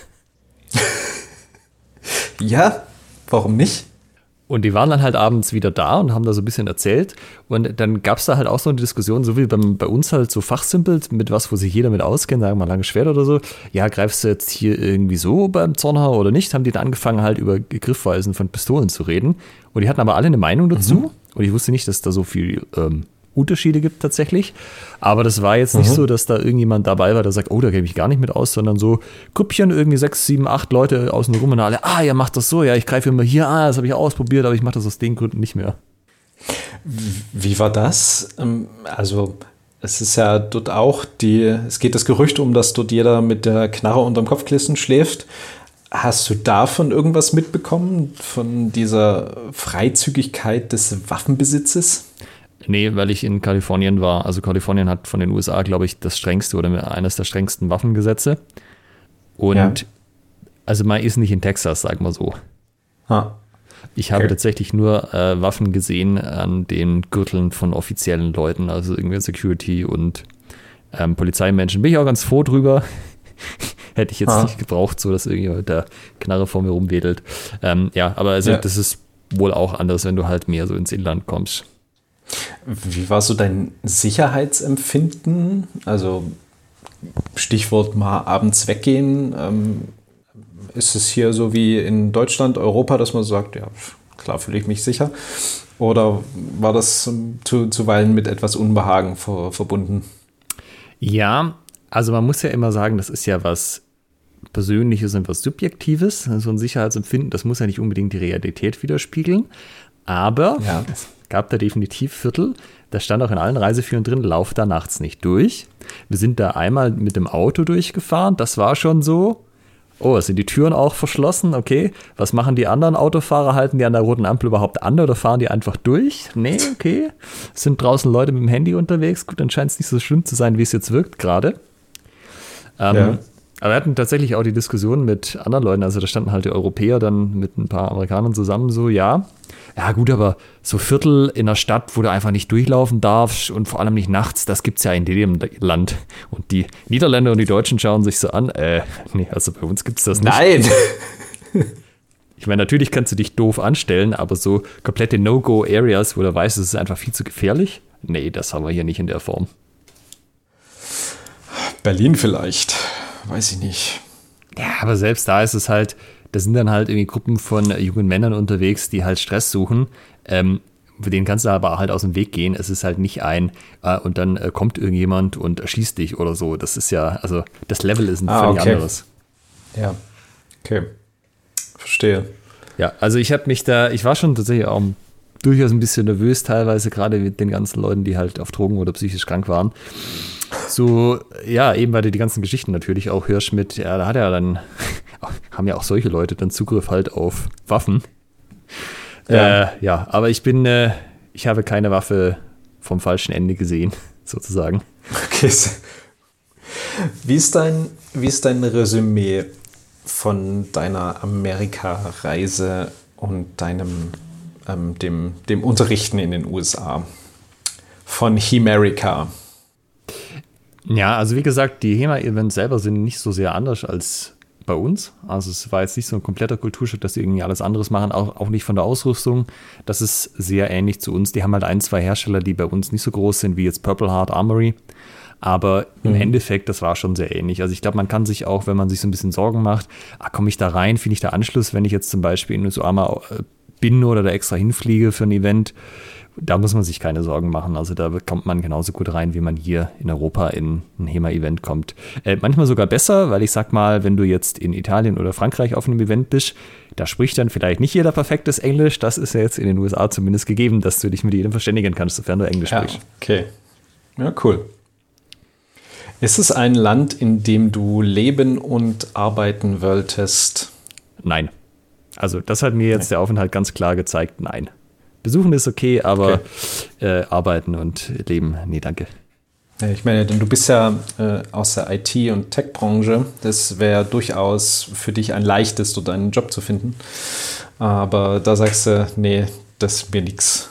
ja, Warum nicht? Und die waren dann halt abends wieder da und haben da so ein bisschen erzählt. Und dann gab es da halt auch so eine Diskussion, so wie beim, bei uns halt so fachsimpelt, mit was, wo sich jeder mit auskennt, sagen wir mal lange Schwert oder so. Ja, greifst du jetzt hier irgendwie so beim Zornhauer oder nicht? Haben die dann angefangen halt über Griffweisen von Pistolen zu reden. Und die hatten aber alle eine Meinung dazu. Mhm. Und ich wusste nicht, dass da so viel ähm, Unterschiede gibt tatsächlich. Aber das war jetzt nicht mhm. so, dass da irgendjemand dabei war, der sagt, oh, da kenne ich gar nicht mit aus, sondern so Grüppchen, irgendwie sechs, sieben, acht Leute außen rum und alle, ah, ihr macht das so, ja, ich greife immer hier, ah, das habe ich ausprobiert, aber ich mache das aus den Gründen nicht mehr. Wie war das? Ähm, also, es ist ja dort auch die, es geht das Gerücht um, dass dort jeder mit der Knarre unterm Kopfkissen schläft. Hast du davon irgendwas mitbekommen, von dieser Freizügigkeit des Waffenbesitzes? Nee, weil ich in Kalifornien war. Also Kalifornien hat von den USA, glaube ich, das strengste oder eines der strengsten Waffengesetze. Und ja. also man ist nicht in Texas, sagen wir so. Ah. Ich habe okay. tatsächlich nur äh, Waffen gesehen an den Gürteln von offiziellen Leuten, also irgendwie Security und ähm, Polizeimenschen. Bin ich auch ganz froh drüber. Hätte ich jetzt ah. nicht gebraucht, so dass irgendjemand mit der Knarre vor mir rumwedelt. Ähm, ja, aber also ja. das ist wohl auch anders, wenn du halt mehr so ins Inland kommst. Wie war so dein Sicherheitsempfinden? Also Stichwort mal abends weggehen. Ähm, ist es hier so wie in Deutschland, Europa, dass man sagt, ja, klar fühle ich mich sicher? Oder war das zu, zuweilen mit etwas Unbehagen ver, verbunden? Ja, also man muss ja immer sagen, das ist ja was Persönliches und was Subjektives. So ein Sicherheitsempfinden, das muss ja nicht unbedingt die Realität widerspiegeln. Aber ja gab da definitiv Viertel. Da stand auch in allen Reiseführern drin, lauf da nachts nicht durch. Wir sind da einmal mit dem Auto durchgefahren. Das war schon so. Oh, sind die Türen auch verschlossen? Okay. Was machen die anderen Autofahrer? Halten die an der roten Ampel überhaupt an oder fahren die einfach durch? Nee, okay. Sind draußen Leute mit dem Handy unterwegs? Gut, dann scheint es nicht so schlimm zu sein, wie es jetzt wirkt gerade. Ähm, ja. Aber wir hatten tatsächlich auch die Diskussion mit anderen Leuten. Also da standen halt die Europäer dann mit ein paar Amerikanern zusammen so, ja, ja gut, aber so Viertel in der Stadt, wo du einfach nicht durchlaufen darfst und vor allem nicht nachts, das gibt es ja in jedem Land. Und die Niederländer und die Deutschen schauen sich so an, äh, nee, also bei uns gibt es das nicht. Nein! Ich meine, natürlich kannst du dich doof anstellen, aber so komplette No-Go-Areas, wo du weißt, es ist einfach viel zu gefährlich, nee, das haben wir hier nicht in der Form. Berlin vielleicht weiß ich nicht. Ja, aber selbst da ist es halt, da sind dann halt irgendwie Gruppen von jungen Männern unterwegs, die halt Stress suchen. Ähm, für den kannst du aber halt aus dem Weg gehen. Es ist halt nicht ein, äh, und dann äh, kommt irgendjemand und erschießt dich oder so. Das ist ja, also das Level ist ein ah, völlig okay. anderes. Ja, okay. Verstehe. Ja, also ich habe mich da, ich war schon tatsächlich auch durchaus ein bisschen nervös, teilweise gerade mit den ganzen Leuten, die halt auf Drogen oder psychisch krank waren so, ja, eben weil du die ganzen Geschichten natürlich auch hörst mit, ja, da hat er dann, haben ja auch solche Leute dann Zugriff halt auf Waffen. Ja, äh, ja aber ich bin, äh, ich habe keine Waffe vom falschen Ende gesehen, sozusagen. Okay. Wie ist dein, wie ist dein Resümee von deiner Amerika-Reise und deinem ähm, dem, dem Unterrichten in den USA? Von Hemerica. Ja, also wie gesagt, die HEMA-Events selber sind nicht so sehr anders als bei uns. Also es war jetzt nicht so ein kompletter Kulturschock, dass sie irgendwie alles anderes machen, auch, auch nicht von der Ausrüstung. Das ist sehr ähnlich zu uns. Die haben halt ein, zwei Hersteller, die bei uns nicht so groß sind wie jetzt Purple Heart Armory. Aber im mhm. Endeffekt, das war schon sehr ähnlich. Also ich glaube, man kann sich auch, wenn man sich so ein bisschen Sorgen macht, ah, komme ich da rein, finde ich da Anschluss, wenn ich jetzt zum Beispiel in USA mal äh, bin oder da extra hinfliege für ein Event, da muss man sich keine Sorgen machen. Also da kommt man genauso gut rein, wie man hier in Europa in ein HEMA-Event kommt. Äh, manchmal sogar besser, weil ich sag mal, wenn du jetzt in Italien oder Frankreich auf einem Event bist, da spricht dann vielleicht nicht jeder perfektes Englisch. Das ist ja jetzt in den USA zumindest gegeben, dass du dich mit jedem verständigen kannst, sofern du Englisch ja, sprichst. Okay. Ja, cool. Ist es ein Land, in dem du leben und arbeiten wolltest? Nein. Also das hat mir jetzt nein. der Aufenthalt ganz klar gezeigt, nein. Besuchen ist okay, aber okay. Äh, arbeiten und leben, nee, danke. Ich meine, denn du bist ja äh, aus der IT- und Tech-Branche. Das wäre durchaus für dich ein leichtes, dort einen Job zu finden. Aber da sagst du, nee, das ist mir nichts.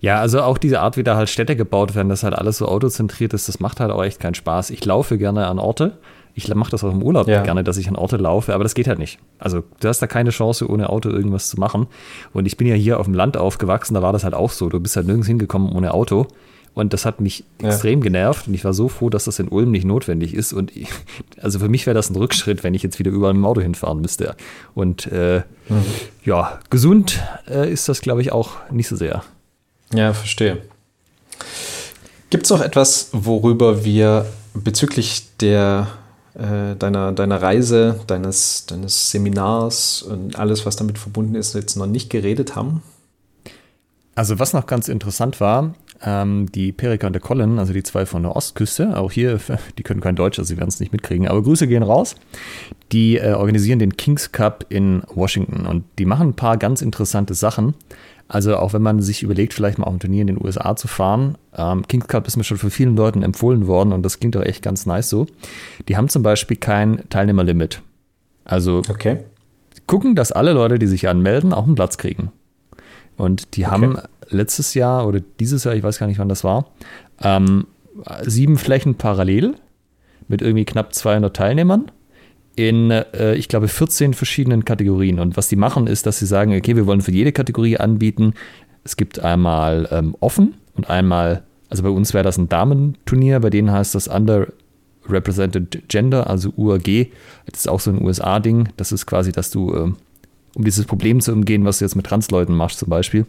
Ja, also auch diese Art, wie da halt Städte gebaut werden, dass halt alles so autozentriert ist, das macht halt auch echt keinen Spaß. Ich laufe gerne an Orte, ich mache das auch im Urlaub ja. gerne, dass ich an Orte laufe, aber das geht halt nicht. Also du hast da keine Chance, ohne Auto irgendwas zu machen. Und ich bin ja hier auf dem Land aufgewachsen, da war das halt auch so. Du bist halt nirgends hingekommen ohne Auto. Und das hat mich ja. extrem genervt. Und ich war so froh, dass das in Ulm nicht notwendig ist. Und ich, also für mich wäre das ein Rückschritt, wenn ich jetzt wieder überall mit dem Auto hinfahren müsste. Und äh, mhm. ja, gesund äh, ist das, glaube ich, auch nicht so sehr. Ja, verstehe. Gibt es noch etwas, worüber wir bezüglich der äh, deiner, deiner Reise, deines, deines Seminars und alles, was damit verbunden ist, jetzt noch nicht geredet haben? Also was noch ganz interessant war, ähm, die Perika und der Colin, also die zwei von der Ostküste, auch hier, die können kein Deutsch, also sie werden es nicht mitkriegen, aber Grüße gehen raus. Die äh, organisieren den Kings Cup in Washington und die machen ein paar ganz interessante Sachen. Also auch wenn man sich überlegt, vielleicht mal auf ein Turnier in den USA zu fahren, ähm, Kings Cup ist mir schon von vielen Leuten empfohlen worden und das klingt doch echt ganz nice so. Die haben zum Beispiel kein Teilnehmerlimit. Also okay. gucken, dass alle Leute, die sich anmelden, auch einen Platz kriegen. Und die okay. haben letztes Jahr oder dieses Jahr, ich weiß gar nicht, wann das war, ähm, sieben Flächen parallel mit irgendwie knapp 200 Teilnehmern in, äh, ich glaube, 14 verschiedenen Kategorien. Und was die machen, ist, dass sie sagen, okay, wir wollen für jede Kategorie anbieten. Es gibt einmal ähm, offen und einmal, also bei uns wäre das ein Damenturnier, bei denen heißt das Underrepresented Gender, also UAG. Das ist auch so ein USA-Ding. Das ist quasi, dass du, äh, um dieses Problem zu umgehen, was du jetzt mit Transleuten machst zum Beispiel.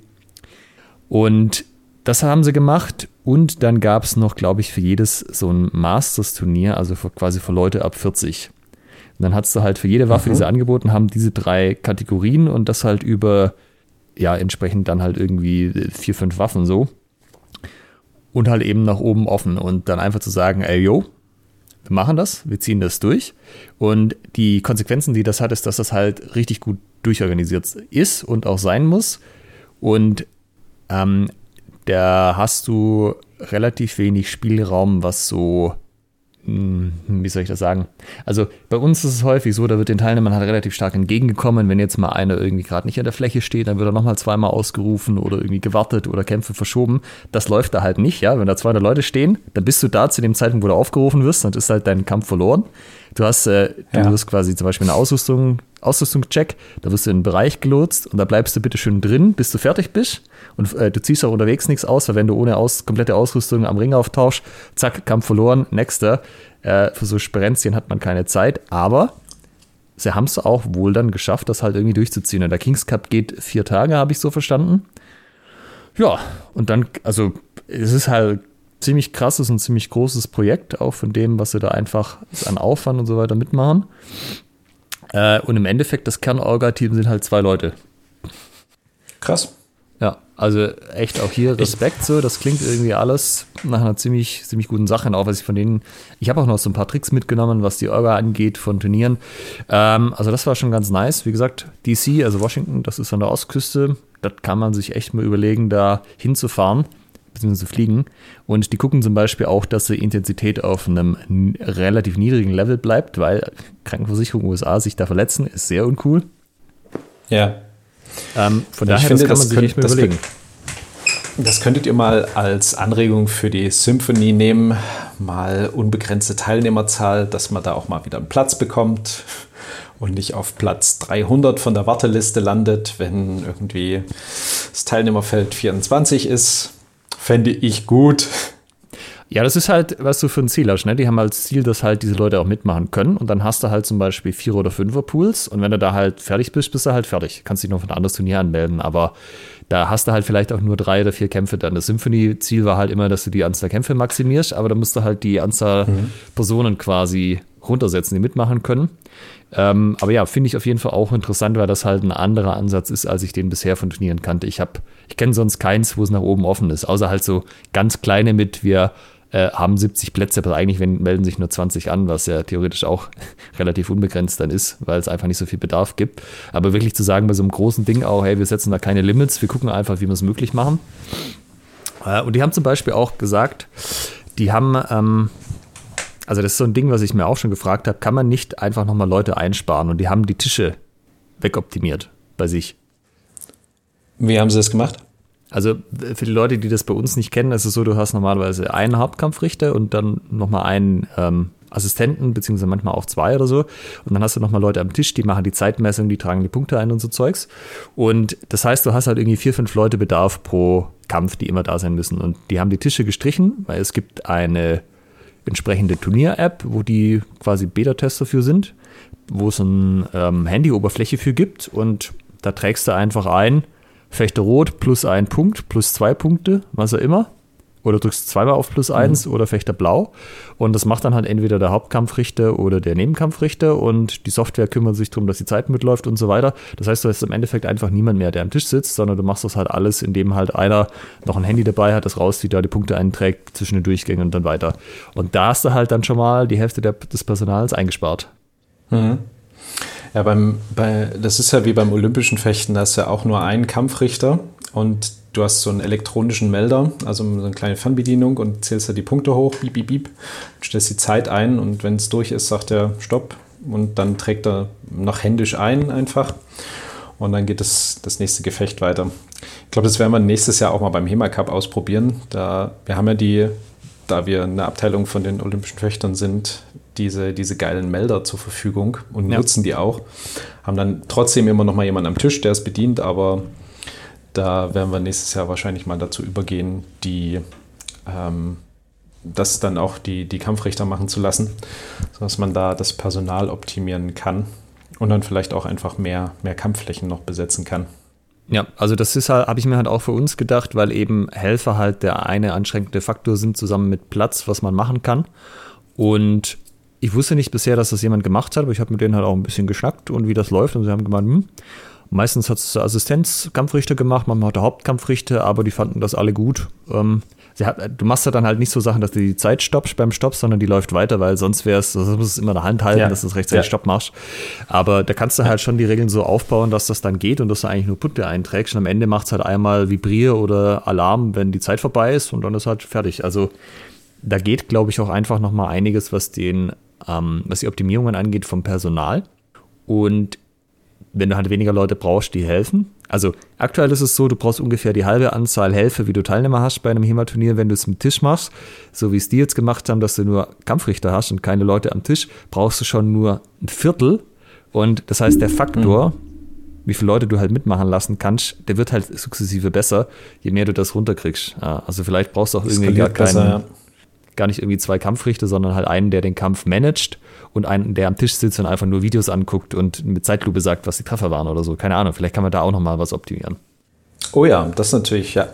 Und das haben sie gemacht und dann gab es noch, glaube ich, für jedes so ein Masters-Turnier, also für, quasi für Leute ab 40. Und dann hast du halt für jede Waffe, mhm. die sie angeboten haben, diese drei Kategorien und das halt über, ja, entsprechend dann halt irgendwie vier, fünf Waffen so. Und halt eben nach oben offen und dann einfach zu sagen, ey, yo, wir machen das, wir ziehen das durch. Und die Konsequenzen, die das hat, ist, dass das halt richtig gut durchorganisiert ist und auch sein muss. Und ähm, da hast du relativ wenig Spielraum, was so wie soll ich das sagen? Also bei uns ist es häufig so, da wird den Teilnehmern halt relativ stark entgegengekommen. Wenn jetzt mal einer irgendwie gerade nicht an der Fläche steht, dann wird er nochmal zweimal ausgerufen oder irgendwie gewartet oder Kämpfe verschoben. Das läuft da halt nicht, ja. Wenn da 200 Leute stehen, dann bist du da zu dem Zeitpunkt, wo du aufgerufen wirst, dann ist halt dein Kampf verloren. Du hast, äh, du ja. wirst quasi zum Beispiel eine Ausrüstung, Ausrüstungscheck, da wirst du in einen Bereich gelotst und da bleibst du bitte schön drin, bis du fertig bist. Und äh, du ziehst auch unterwegs nichts aus, weil wenn du ohne aus, komplette Ausrüstung am Ring auftauschst, zack, Kampf verloren, nächster. Äh, für so Sperenzien hat man keine Zeit, aber sie haben es auch wohl dann geschafft, das halt irgendwie durchzuziehen. Und der Kings Cup geht vier Tage, habe ich so verstanden. Ja, und dann, also es ist halt ziemlich krasses und ziemlich großes Projekt, auch von dem, was sie da einfach an Aufwand und so weiter mitmachen. Äh, und im Endeffekt, das Kernorga-Team sind halt zwei Leute. Krass. Ja, Also echt auch hier Respekt so, das klingt irgendwie alles nach einer ziemlich, ziemlich guten Sache. Und auch was ich von denen, ich habe auch noch so ein paar Tricks mitgenommen, was die Orga angeht von Turnieren. Ähm, also das war schon ganz nice. Wie gesagt, DC, also Washington, das ist an der Ostküste. Das kann man sich echt mal überlegen, da hinzufahren bzw. fliegen. Und die gucken zum Beispiel auch, dass die Intensität auf einem relativ niedrigen Level bleibt, weil Krankenversicherung USA sich da verletzen, ist sehr uncool. Ja. Ähm, von daher, finde, das kann man sich nicht mehr überlegen. Das könntet ihr mal als Anregung für die Symphony nehmen, mal unbegrenzte Teilnehmerzahl, dass man da auch mal wieder einen Platz bekommt und nicht auf Platz 300 von der Warteliste landet, wenn irgendwie das Teilnehmerfeld 24 ist. Fände ich gut. Ja, das ist halt, was du für ein Ziel hast. Ne? Die haben als Ziel, dass halt diese Leute auch mitmachen können. Und dann hast du halt zum Beispiel Vier- oder Fünfer-Pools. Und wenn du da halt fertig bist, bist du halt fertig. Kannst dich noch für ein anderes Turnier anmelden. Aber da hast du halt vielleicht auch nur drei oder vier Kämpfe dann. Das Symphony-Ziel war halt immer, dass du die Anzahl Kämpfe maximierst. Aber da musst du halt die Anzahl mhm. Personen quasi runtersetzen, die mitmachen können. Ähm, aber ja, finde ich auf jeden Fall auch interessant, weil das halt ein anderer Ansatz ist, als ich den bisher von Turnieren kannte. Ich habe, ich kenne sonst keins, wo es nach oben offen ist, außer halt so ganz kleine mit, wir äh, haben 70 Plätze, aber eigentlich melden sich nur 20 an, was ja theoretisch auch relativ unbegrenzt dann ist, weil es einfach nicht so viel Bedarf gibt. Aber wirklich zu sagen bei so einem großen Ding auch, hey, wir setzen da keine Limits, wir gucken einfach, wie wir es möglich machen. Äh, und die haben zum Beispiel auch gesagt, die haben, ähm, also das ist so ein Ding, was ich mir auch schon gefragt habe, kann man nicht einfach nochmal Leute einsparen und die haben die Tische wegoptimiert bei sich. Wie haben sie das gemacht? Also für die Leute, die das bei uns nicht kennen, ist es so, du hast normalerweise einen Hauptkampfrichter und dann nochmal einen ähm, Assistenten, beziehungsweise manchmal auch zwei oder so. Und dann hast du nochmal Leute am Tisch, die machen die Zeitmessung, die tragen die Punkte ein und so Zeugs. Und das heißt, du hast halt irgendwie vier, fünf Leute Bedarf pro Kampf, die immer da sein müssen. Und die haben die Tische gestrichen, weil es gibt eine entsprechende Turnier-App, wo die quasi Beta-Tests dafür sind, wo es eine ähm, Handy-Oberfläche für gibt. Und da trägst du einfach ein, Fechter Rot plus ein Punkt, plus zwei Punkte, was auch immer. Oder drückst zweimal auf plus eins mhm. oder Fechter Blau. Und das macht dann halt entweder der Hauptkampfrichter oder der Nebenkampfrichter und die Software kümmert sich darum, dass die Zeit mitläuft und so weiter. Das heißt, du hast im Endeffekt einfach niemand mehr, der am Tisch sitzt, sondern du machst das halt alles, indem halt einer noch ein Handy dabei hat, das rauszieht, da die Punkte einträgt zwischen den Durchgängen und dann weiter. Und da hast du halt dann schon mal die Hälfte der, des Personals eingespart. Mhm. Ja, beim, bei, das ist ja wie beim olympischen Fechten, da ist ja auch nur ein Kampfrichter und du hast so einen elektronischen Melder, also so eine kleine Fernbedienung und zählst da die Punkte hoch, piep, piep, piep, stellst die Zeit ein und wenn es durch ist, sagt er Stopp und dann trägt er noch händisch ein einfach und dann geht das, das nächste Gefecht weiter. Ich glaube, das werden wir nächstes Jahr auch mal beim HEMA Cup ausprobieren. Da, wir haben ja die, da wir eine Abteilung von den Olympischen Fechtern sind, diese, diese geilen Melder zur Verfügung und ja. nutzen die auch. Haben dann trotzdem immer noch mal jemanden am Tisch, der es bedient, aber da werden wir nächstes Jahr wahrscheinlich mal dazu übergehen, die ähm, das dann auch die, die Kampfrichter machen zu lassen, sodass man da das Personal optimieren kann und dann vielleicht auch einfach mehr, mehr Kampfflächen noch besetzen kann. Ja, also das ist halt, habe ich mir halt auch für uns gedacht, weil eben Helfer halt der eine anschränkende Faktor sind, zusammen mit Platz, was man machen kann. Und ich wusste nicht bisher, dass das jemand gemacht hat, aber ich habe mit denen halt auch ein bisschen geschnackt und wie das läuft. Und sie haben gemeint, hm, meistens hat es der Assistenzkampfrichter gemacht, manchmal hat der Hauptkampfrichter, aber die fanden das alle gut. Ähm, hat, du machst ja dann halt nicht so Sachen, dass du die Zeit stoppst beim Stopp, sondern die läuft weiter, weil sonst wäre es, das muss es immer in der Hand halten, ja. dass du rechtzeitig ja. Stopp machst. Aber da kannst du halt schon die Regeln so aufbauen, dass das dann geht und dass du eigentlich nur Punkte einträgst. Und am Ende macht es halt einmal Vibrier oder Alarm, wenn die Zeit vorbei ist und dann ist halt fertig. Also da geht, glaube ich, auch einfach noch mal einiges, was den ähm, was die Optimierungen angeht vom Personal. Und wenn du halt weniger Leute brauchst, die helfen. Also aktuell ist es so, du brauchst ungefähr die halbe Anzahl Helfer, wie du Teilnehmer hast bei einem HEMA-Turnier, wenn du es mit Tisch machst. So wie es die jetzt gemacht haben, dass du nur Kampfrichter hast und keine Leute am Tisch, brauchst du schon nur ein Viertel. Und das heißt, der Faktor, mhm. wie viele Leute du halt mitmachen lassen kannst, der wird halt sukzessive besser, je mehr du das runterkriegst. Also vielleicht brauchst du auch irgendwie gar keinen. Besser, ja gar nicht irgendwie zwei Kampfrichter, sondern halt einen, der den Kampf managt und einen, der am Tisch sitzt und einfach nur Videos anguckt und mit Zeitlupe sagt, was die Treffer waren oder so. Keine Ahnung, vielleicht kann man da auch nochmal was optimieren. Oh ja, das natürlich, ja.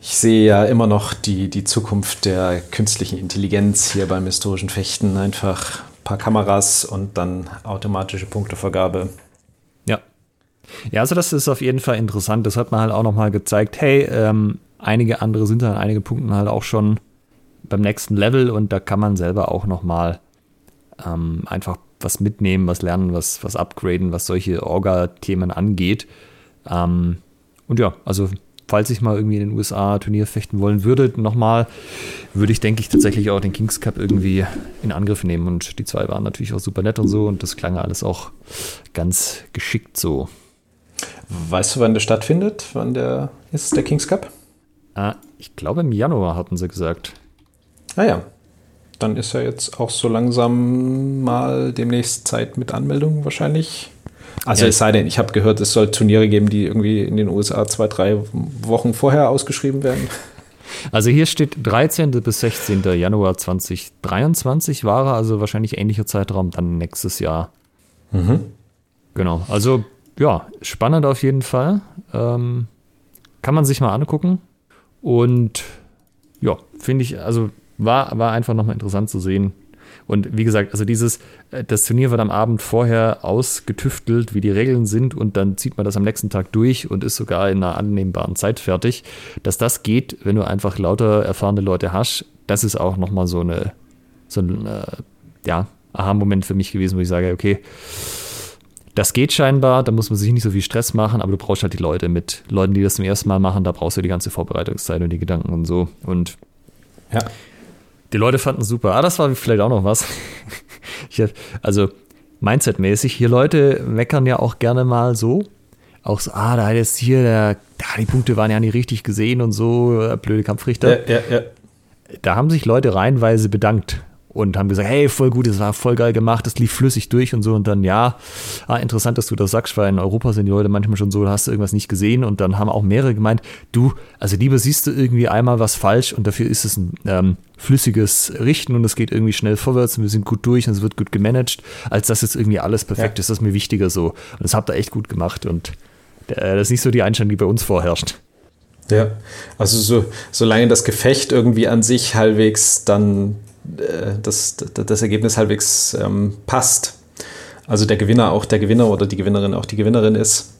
Ich sehe ja immer noch die, die Zukunft der künstlichen Intelligenz hier beim historischen Fechten. Einfach ein paar Kameras und dann automatische Punktevergabe. Ja. Ja, also das ist auf jeden Fall interessant. Das hat man halt auch nochmal gezeigt. Hey, ähm, einige andere sind an einigen Punkten halt auch schon beim nächsten Level und da kann man selber auch nochmal ähm, einfach was mitnehmen, was lernen, was, was upgraden, was solche Orga-Themen angeht. Ähm, und ja, also falls ich mal irgendwie in den USA Turnier fechten wollen würde, nochmal, würde ich, denke ich, tatsächlich auch den Kings Cup irgendwie in Angriff nehmen. Und die zwei waren natürlich auch super nett und so und das klang alles auch ganz geschickt so. Weißt du, wann der stattfindet? Wann der ist, der Kings Cup? Äh, ich glaube im Januar hatten sie gesagt. Ah ja, dann ist ja jetzt auch so langsam mal demnächst Zeit mit Anmeldung wahrscheinlich. Also ja, es sei denn, ich habe gehört, es soll Turniere geben, die irgendwie in den USA zwei, drei Wochen vorher ausgeschrieben werden. Also hier steht 13. bis 16. Januar 2023 war er, also wahrscheinlich ähnlicher Zeitraum dann nächstes Jahr. Mhm. Genau, also ja, spannend auf jeden Fall. Ähm, kann man sich mal angucken. Und ja, finde ich, also war, war einfach nochmal interessant zu sehen. Und wie gesagt, also dieses, äh, das Turnier wird am Abend vorher ausgetüftelt, wie die Regeln sind, und dann zieht man das am nächsten Tag durch und ist sogar in einer annehmbaren Zeit fertig. Dass das geht, wenn du einfach lauter erfahrene Leute hast, das ist auch nochmal so eine, so ein, äh, ja, Aha-Moment für mich gewesen, wo ich sage, okay, das geht scheinbar, da muss man sich nicht so viel Stress machen, aber du brauchst halt die Leute mit Leuten, die das zum ersten Mal machen, da brauchst du die ganze Vorbereitungszeit und die Gedanken und so. Und ja. Die Leute fanden es super. Ah, das war vielleicht auch noch was. hab, also Mindset-mäßig, hier Leute meckern ja auch gerne mal so. Auch so, ah, da hat jetzt hier, da, die Punkte waren ja nicht richtig gesehen und so, äh, blöde Kampfrichter. Ja, ja, ja. Da haben sich Leute reihenweise bedankt und haben gesagt, hey, voll gut, das war voll geil gemacht, das lief flüssig durch und so. Und dann, ja, ah, interessant, dass du das sagst, weil in Europa sind die Leute manchmal schon so, hast du irgendwas nicht gesehen. Und dann haben auch mehrere gemeint, du, also lieber siehst du irgendwie einmal was falsch und dafür ist es ein ähm, flüssiges Richten und es geht irgendwie schnell vorwärts und wir sind gut durch und es wird gut gemanagt, als dass jetzt irgendwie alles perfekt ja. ist. Das ist mir wichtiger so. Und das habt ihr echt gut gemacht und äh, das ist nicht so die Einstellung, die bei uns vorherrscht. Ja, also so, solange das Gefecht irgendwie an sich halbwegs dann das, das Ergebnis halbwegs ähm, passt. Also der Gewinner auch der Gewinner oder die Gewinnerin auch die Gewinnerin ist.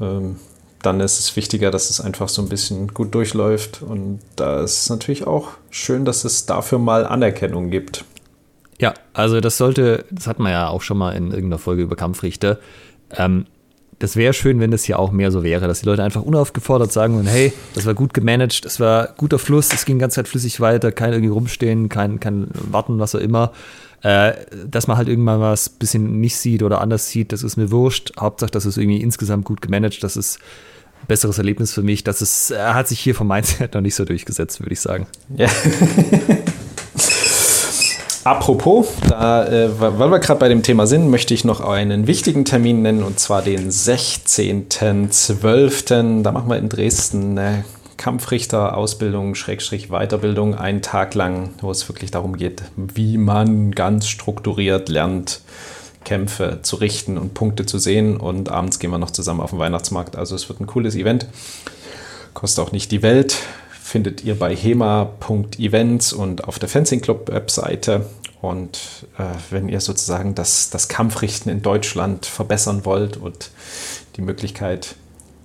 Ähm, dann ist es wichtiger, dass es einfach so ein bisschen gut durchläuft. Und da ist es natürlich auch schön, dass es dafür mal Anerkennung gibt. Ja, also das sollte, das hat man ja auch schon mal in irgendeiner Folge über Kampfrichter. Ähm, das wäre schön, wenn das hier auch mehr so wäre, dass die Leute einfach unaufgefordert sagen und hey, das war gut gemanagt, es war guter Fluss, es ging die ganze Zeit flüssig weiter, kein irgendwie rumstehen, kein, kein Warten, was auch immer. Äh, dass man halt irgendwann was ein bisschen nicht sieht oder anders sieht, das ist mir wurscht. Hauptsache, dass es irgendwie insgesamt gut gemanagt, das ist ein besseres Erlebnis für mich. Das ist, äh, hat sich hier vom Mindset noch nicht so durchgesetzt, würde ich sagen. Ja. Apropos, da, äh, weil wir gerade bei dem Thema sind, möchte ich noch einen wichtigen Termin nennen und zwar den 16.12. Da machen wir in Dresden eine Kampfrichter-Ausbildung, Schrägstrich Weiterbildung, einen Tag lang, wo es wirklich darum geht, wie man ganz strukturiert lernt, Kämpfe zu richten und Punkte zu sehen. Und abends gehen wir noch zusammen auf den Weihnachtsmarkt. Also es wird ein cooles Event. Kostet auch nicht die Welt findet ihr bei hema.events und auf der Fencing Club Webseite. Und äh, wenn ihr sozusagen das, das Kampfrichten in Deutschland verbessern wollt und die Möglichkeit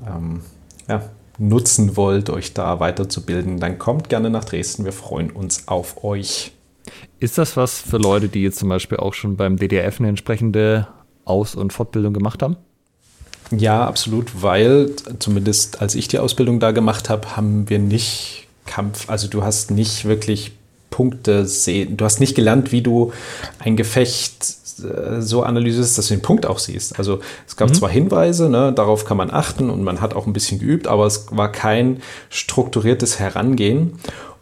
ähm, ja, nutzen wollt, euch da weiterzubilden, dann kommt gerne nach Dresden. Wir freuen uns auf euch. Ist das was für Leute, die jetzt zum Beispiel auch schon beim DDF eine entsprechende Aus- und Fortbildung gemacht haben? Ja, absolut, weil zumindest als ich die Ausbildung da gemacht habe, haben wir nicht Kampf, also du hast nicht wirklich Punkte sehen, du hast nicht gelernt, wie du ein Gefecht äh, so analysierst, dass du den Punkt auch siehst. Also es gab mhm. zwar Hinweise, ne, darauf kann man achten und man hat auch ein bisschen geübt, aber es war kein strukturiertes Herangehen.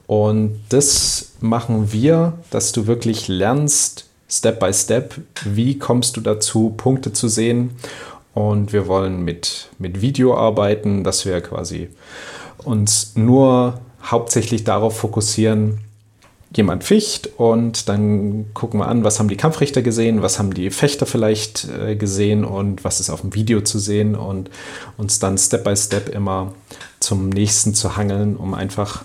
Und das machen wir, dass du wirklich lernst, Step by Step, wie kommst du dazu, Punkte zu sehen und wir wollen mit, mit Video arbeiten, dass wir quasi uns nur hauptsächlich darauf fokussieren, jemand ficht und dann gucken wir an, was haben die Kampfrichter gesehen, was haben die Fechter vielleicht äh, gesehen und was ist auf dem Video zu sehen und uns dann Step by Step immer zum nächsten zu hangeln, um einfach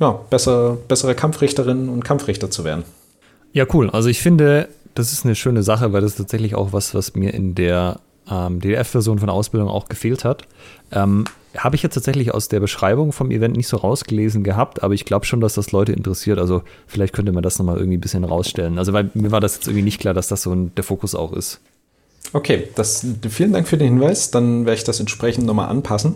ja, besser, bessere Kampfrichterinnen und Kampfrichter zu werden. Ja, cool. Also ich finde, das ist eine schöne Sache, weil das ist tatsächlich auch was, was mir in der ähm, DDF-Version von Ausbildung auch gefehlt hat. Ähm, habe ich jetzt tatsächlich aus der Beschreibung vom Event nicht so rausgelesen gehabt, aber ich glaube schon, dass das Leute interessiert. Also vielleicht könnte man das nochmal irgendwie ein bisschen rausstellen. Also weil mir war das jetzt irgendwie nicht klar, dass das so ein, der Fokus auch ist. Okay, das, vielen Dank für den Hinweis. Dann werde ich das entsprechend nochmal anpassen.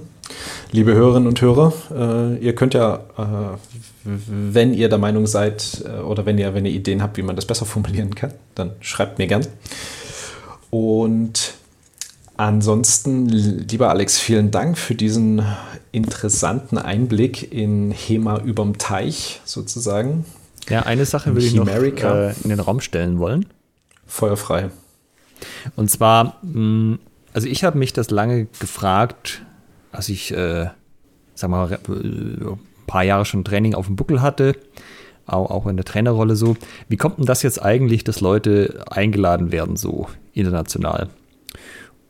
Liebe Hörerinnen und Hörer, äh, ihr könnt ja, äh, wenn ihr der Meinung seid äh, oder wenn ihr, wenn ihr Ideen habt, wie man das besser formulieren kann, dann schreibt mir gern. Und Ansonsten, lieber Alex, vielen Dank für diesen interessanten Einblick in HEMA überm Teich sozusagen. Ja, eine Sache würde ich noch äh, in den Raum stellen wollen. Feuerfrei. Und zwar, mh, also ich habe mich das lange gefragt, als ich, äh, sag mal, ein paar Jahre schon Training auf dem Buckel hatte, auch, auch in der Trainerrolle so. Wie kommt denn das jetzt eigentlich, dass Leute eingeladen werden, so international?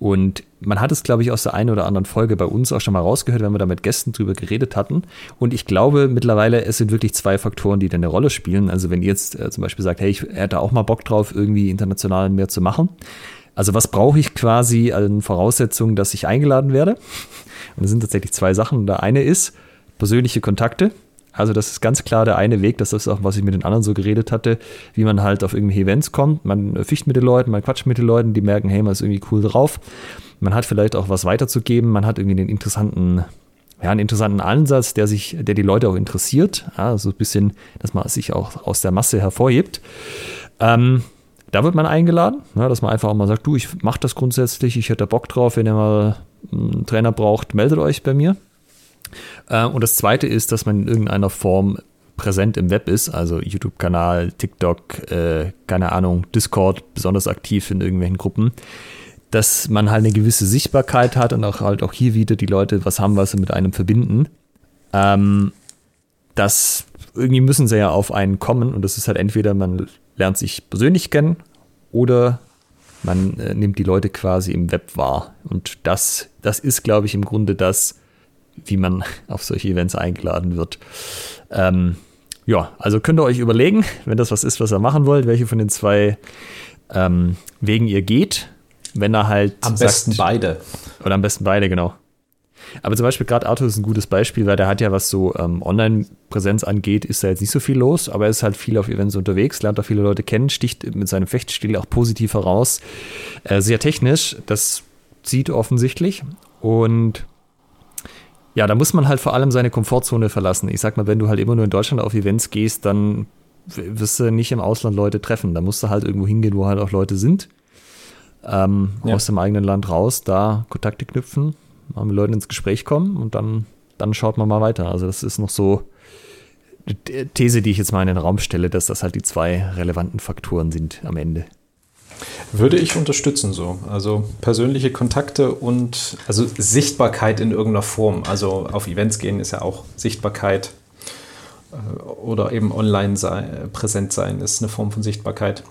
Und man hat es, glaube ich, aus der einen oder anderen Folge bei uns auch schon mal rausgehört, wenn wir da mit Gästen drüber geredet hatten. Und ich glaube mittlerweile, es sind wirklich zwei Faktoren, die da eine Rolle spielen. Also wenn ihr jetzt äh, zum Beispiel sagt, hey, ich hätte auch mal Bock drauf, irgendwie international mehr zu machen. Also was brauche ich quasi an Voraussetzungen, dass ich eingeladen werde? Und das sind tatsächlich zwei Sachen. Der eine ist persönliche Kontakte. Also das ist ganz klar der eine Weg, das ist auch, was ich mit den anderen so geredet hatte, wie man halt auf irgendwelche Events kommt. Man ficht mit den Leuten, man quatscht mit den Leuten, die merken, hey, man ist irgendwie cool drauf. Man hat vielleicht auch was weiterzugeben, man hat irgendwie den interessanten, ja, einen interessanten Ansatz, der sich, der die Leute auch interessiert. Ja, so ein bisschen, dass man sich auch aus der Masse hervorhebt. Ähm, da wird man eingeladen, ja, dass man einfach auch mal sagt, du, ich mache das grundsätzlich, ich hätte Bock drauf, wenn ihr mal einen Trainer braucht, meldet euch bei mir. Äh, und das zweite ist, dass man in irgendeiner Form präsent im Web ist, also YouTube-Kanal, TikTok, äh, keine Ahnung, Discord, besonders aktiv in irgendwelchen Gruppen, dass man halt eine gewisse Sichtbarkeit hat und auch halt auch hier wieder die Leute was haben, was sie mit einem verbinden. Ähm, das irgendwie müssen sie ja auf einen kommen und das ist halt entweder man lernt sich persönlich kennen oder man äh, nimmt die Leute quasi im Web wahr. Und das, das ist, glaube ich, im Grunde das, wie man auf solche Events eingeladen wird. Ähm, ja, also könnt ihr euch überlegen, wenn das was ist, was ihr machen wollt, welche von den zwei ähm, Wegen ihr geht. Wenn er halt. Am sagt, besten beide. Oder am besten beide, genau. Aber zum Beispiel gerade Arthur ist ein gutes Beispiel, weil der hat ja, was so ähm, Online-Präsenz angeht, ist da jetzt nicht so viel los, aber er ist halt viel auf Events unterwegs, lernt auch viele Leute kennen, sticht mit seinem Fechtstil auch positiv heraus. Äh, sehr technisch, das zieht offensichtlich. Und ja, da muss man halt vor allem seine Komfortzone verlassen. Ich sag mal, wenn du halt immer nur in Deutschland auf Events gehst, dann wirst du nicht im Ausland Leute treffen. Da musst du halt irgendwo hingehen, wo halt auch Leute sind. Ähm, ja. Aus dem eigenen Land raus, da Kontakte knüpfen, mal mit Leuten ins Gespräch kommen und dann, dann schaut man mal weiter. Also das ist noch so die These, die ich jetzt mal in den Raum stelle, dass das halt die zwei relevanten Faktoren sind am Ende. Würde ich unterstützen so. Also persönliche Kontakte und also Sichtbarkeit in irgendeiner Form. Also auf Events gehen ist ja auch Sichtbarkeit äh, oder eben online sein, präsent sein ist eine Form von Sichtbarkeit.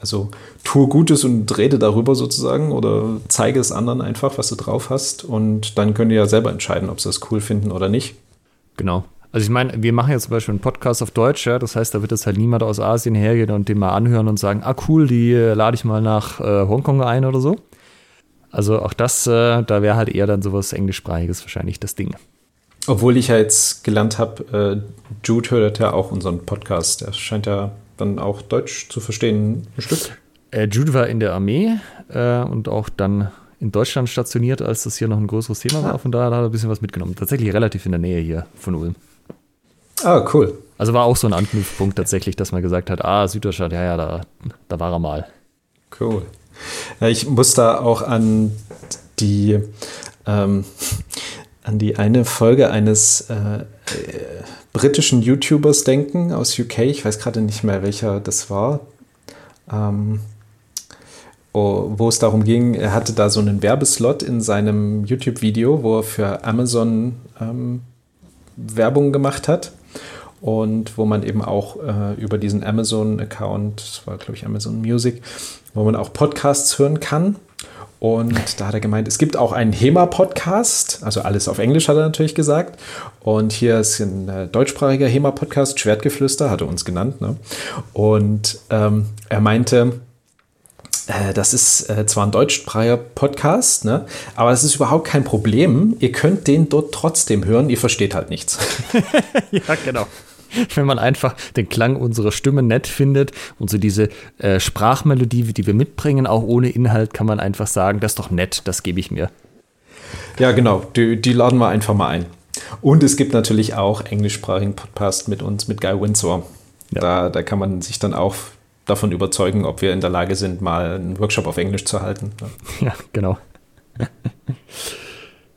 Also tue Gutes und rede darüber sozusagen oder zeige es anderen einfach, was du drauf hast und dann könnt ihr ja selber entscheiden, ob sie es cool finden oder nicht. Genau. Also ich meine, wir machen jetzt zum Beispiel einen Podcast auf Deutsch, ja, das heißt, da wird jetzt halt niemand aus Asien hergehen und den mal anhören und sagen, ah cool, die äh, lade ich mal nach äh, Hongkong ein oder so. Also auch das, äh, da wäre halt eher dann sowas englischsprachiges wahrscheinlich das Ding. Obwohl ich ja jetzt gelernt habe, äh, Jude hört ja auch unseren Podcast. Der scheint ja dann auch Deutsch zu verstehen, ein Stück. Äh, Jude war in der Armee äh, und auch dann in Deutschland stationiert, als das hier noch ein größeres Thema war. Von daher hat er ein bisschen was mitgenommen. Tatsächlich relativ in der Nähe hier von Ulm. Ah, cool. Also war auch so ein Anknüpfpunkt tatsächlich, dass man gesagt hat, ah, Süddeutschland, ja, ja, da, da war er mal. Cool. Ja, ich muss da auch an die, ähm, an die eine Folge eines äh, äh, britischen YouTubers denken aus UK. Ich weiß gerade nicht mehr, welcher das war. Ähm, oh, wo es darum ging, er hatte da so einen Werbeslot in seinem YouTube-Video, wo er für Amazon ähm, Werbung gemacht hat und wo man eben auch äh, über diesen Amazon-Account, das war glaube ich Amazon Music, wo man auch Podcasts hören kann. Und da hat er gemeint, es gibt auch einen HEMA-Podcast, also alles auf Englisch hat er natürlich gesagt. Und hier ist ein äh, deutschsprachiger HEMA-Podcast, Schwertgeflüster, hat er uns genannt. Ne? Und ähm, er meinte, äh, das ist äh, zwar ein deutschsprachiger Podcast, ne, aber das ist überhaupt kein Problem. Ihr könnt den dort trotzdem hören, ihr versteht halt nichts. ja, genau. Wenn man einfach den Klang unserer Stimme nett findet und so diese äh, Sprachmelodie, die wir mitbringen, auch ohne Inhalt, kann man einfach sagen, das ist doch nett, das gebe ich mir. Ja, genau, die, die laden wir einfach mal ein. Und es gibt natürlich auch englischsprachigen Podcast mit uns, mit Guy Windsor. Ja. Da, da kann man sich dann auch davon überzeugen, ob wir in der Lage sind, mal einen Workshop auf Englisch zu halten. Ja, genau.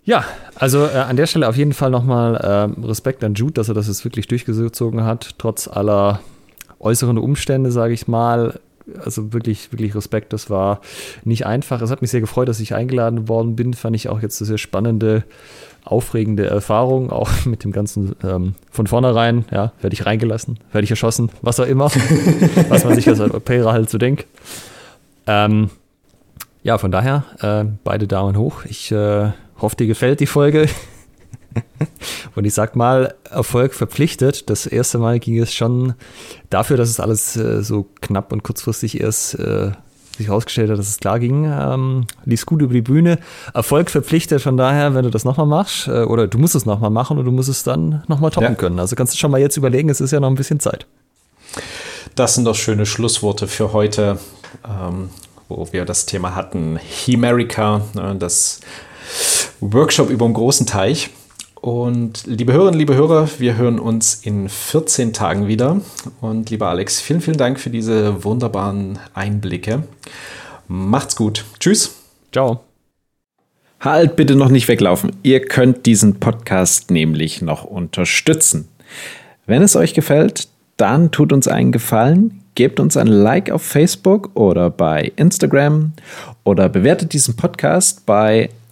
ja, also äh, an der Stelle auf jeden Fall nochmal äh, Respekt an Jude, dass er das jetzt wirklich durchgezogen hat, trotz aller äußeren Umstände, sage ich mal. Also wirklich, wirklich Respekt, das war nicht einfach. Es hat mich sehr gefreut, dass ich eingeladen worden bin. Fand ich auch jetzt eine sehr spannende aufregende Erfahrung, auch mit dem Ganzen ähm, von vornherein, ja, werde ich reingelassen, werde ich erschossen, was auch immer, was man sich als Europäer halt so denkt. Ähm, ja, von daher, äh, beide Daumen hoch. Ich äh, hoffe, dir gefällt die Folge. Und ich sag mal, Erfolg verpflichtet. Das erste Mal ging es schon dafür, dass es alles äh, so knapp und kurzfristig erst äh, sich herausgestellt hat, dass es klar ging, ähm, lief gut über die Bühne. Erfolg verpflichtet, von daher, wenn du das nochmal machst, äh, oder du musst es nochmal machen und du musst es dann nochmal toppen ja. können. Also kannst du schon mal jetzt überlegen, es ist ja noch ein bisschen Zeit. Das sind doch schöne Schlussworte für heute, ähm, wo wir das Thema hatten, Hemerica, ne, das Workshop über den großen Teich. Und liebe Hörerinnen, liebe Hörer, wir hören uns in 14 Tagen wieder. Und lieber Alex, vielen, vielen Dank für diese wunderbaren Einblicke. Macht's gut. Tschüss. Ciao. Halt bitte noch nicht weglaufen. Ihr könnt diesen Podcast nämlich noch unterstützen. Wenn es euch gefällt, dann tut uns einen Gefallen, gebt uns ein Like auf Facebook oder bei Instagram oder bewertet diesen Podcast bei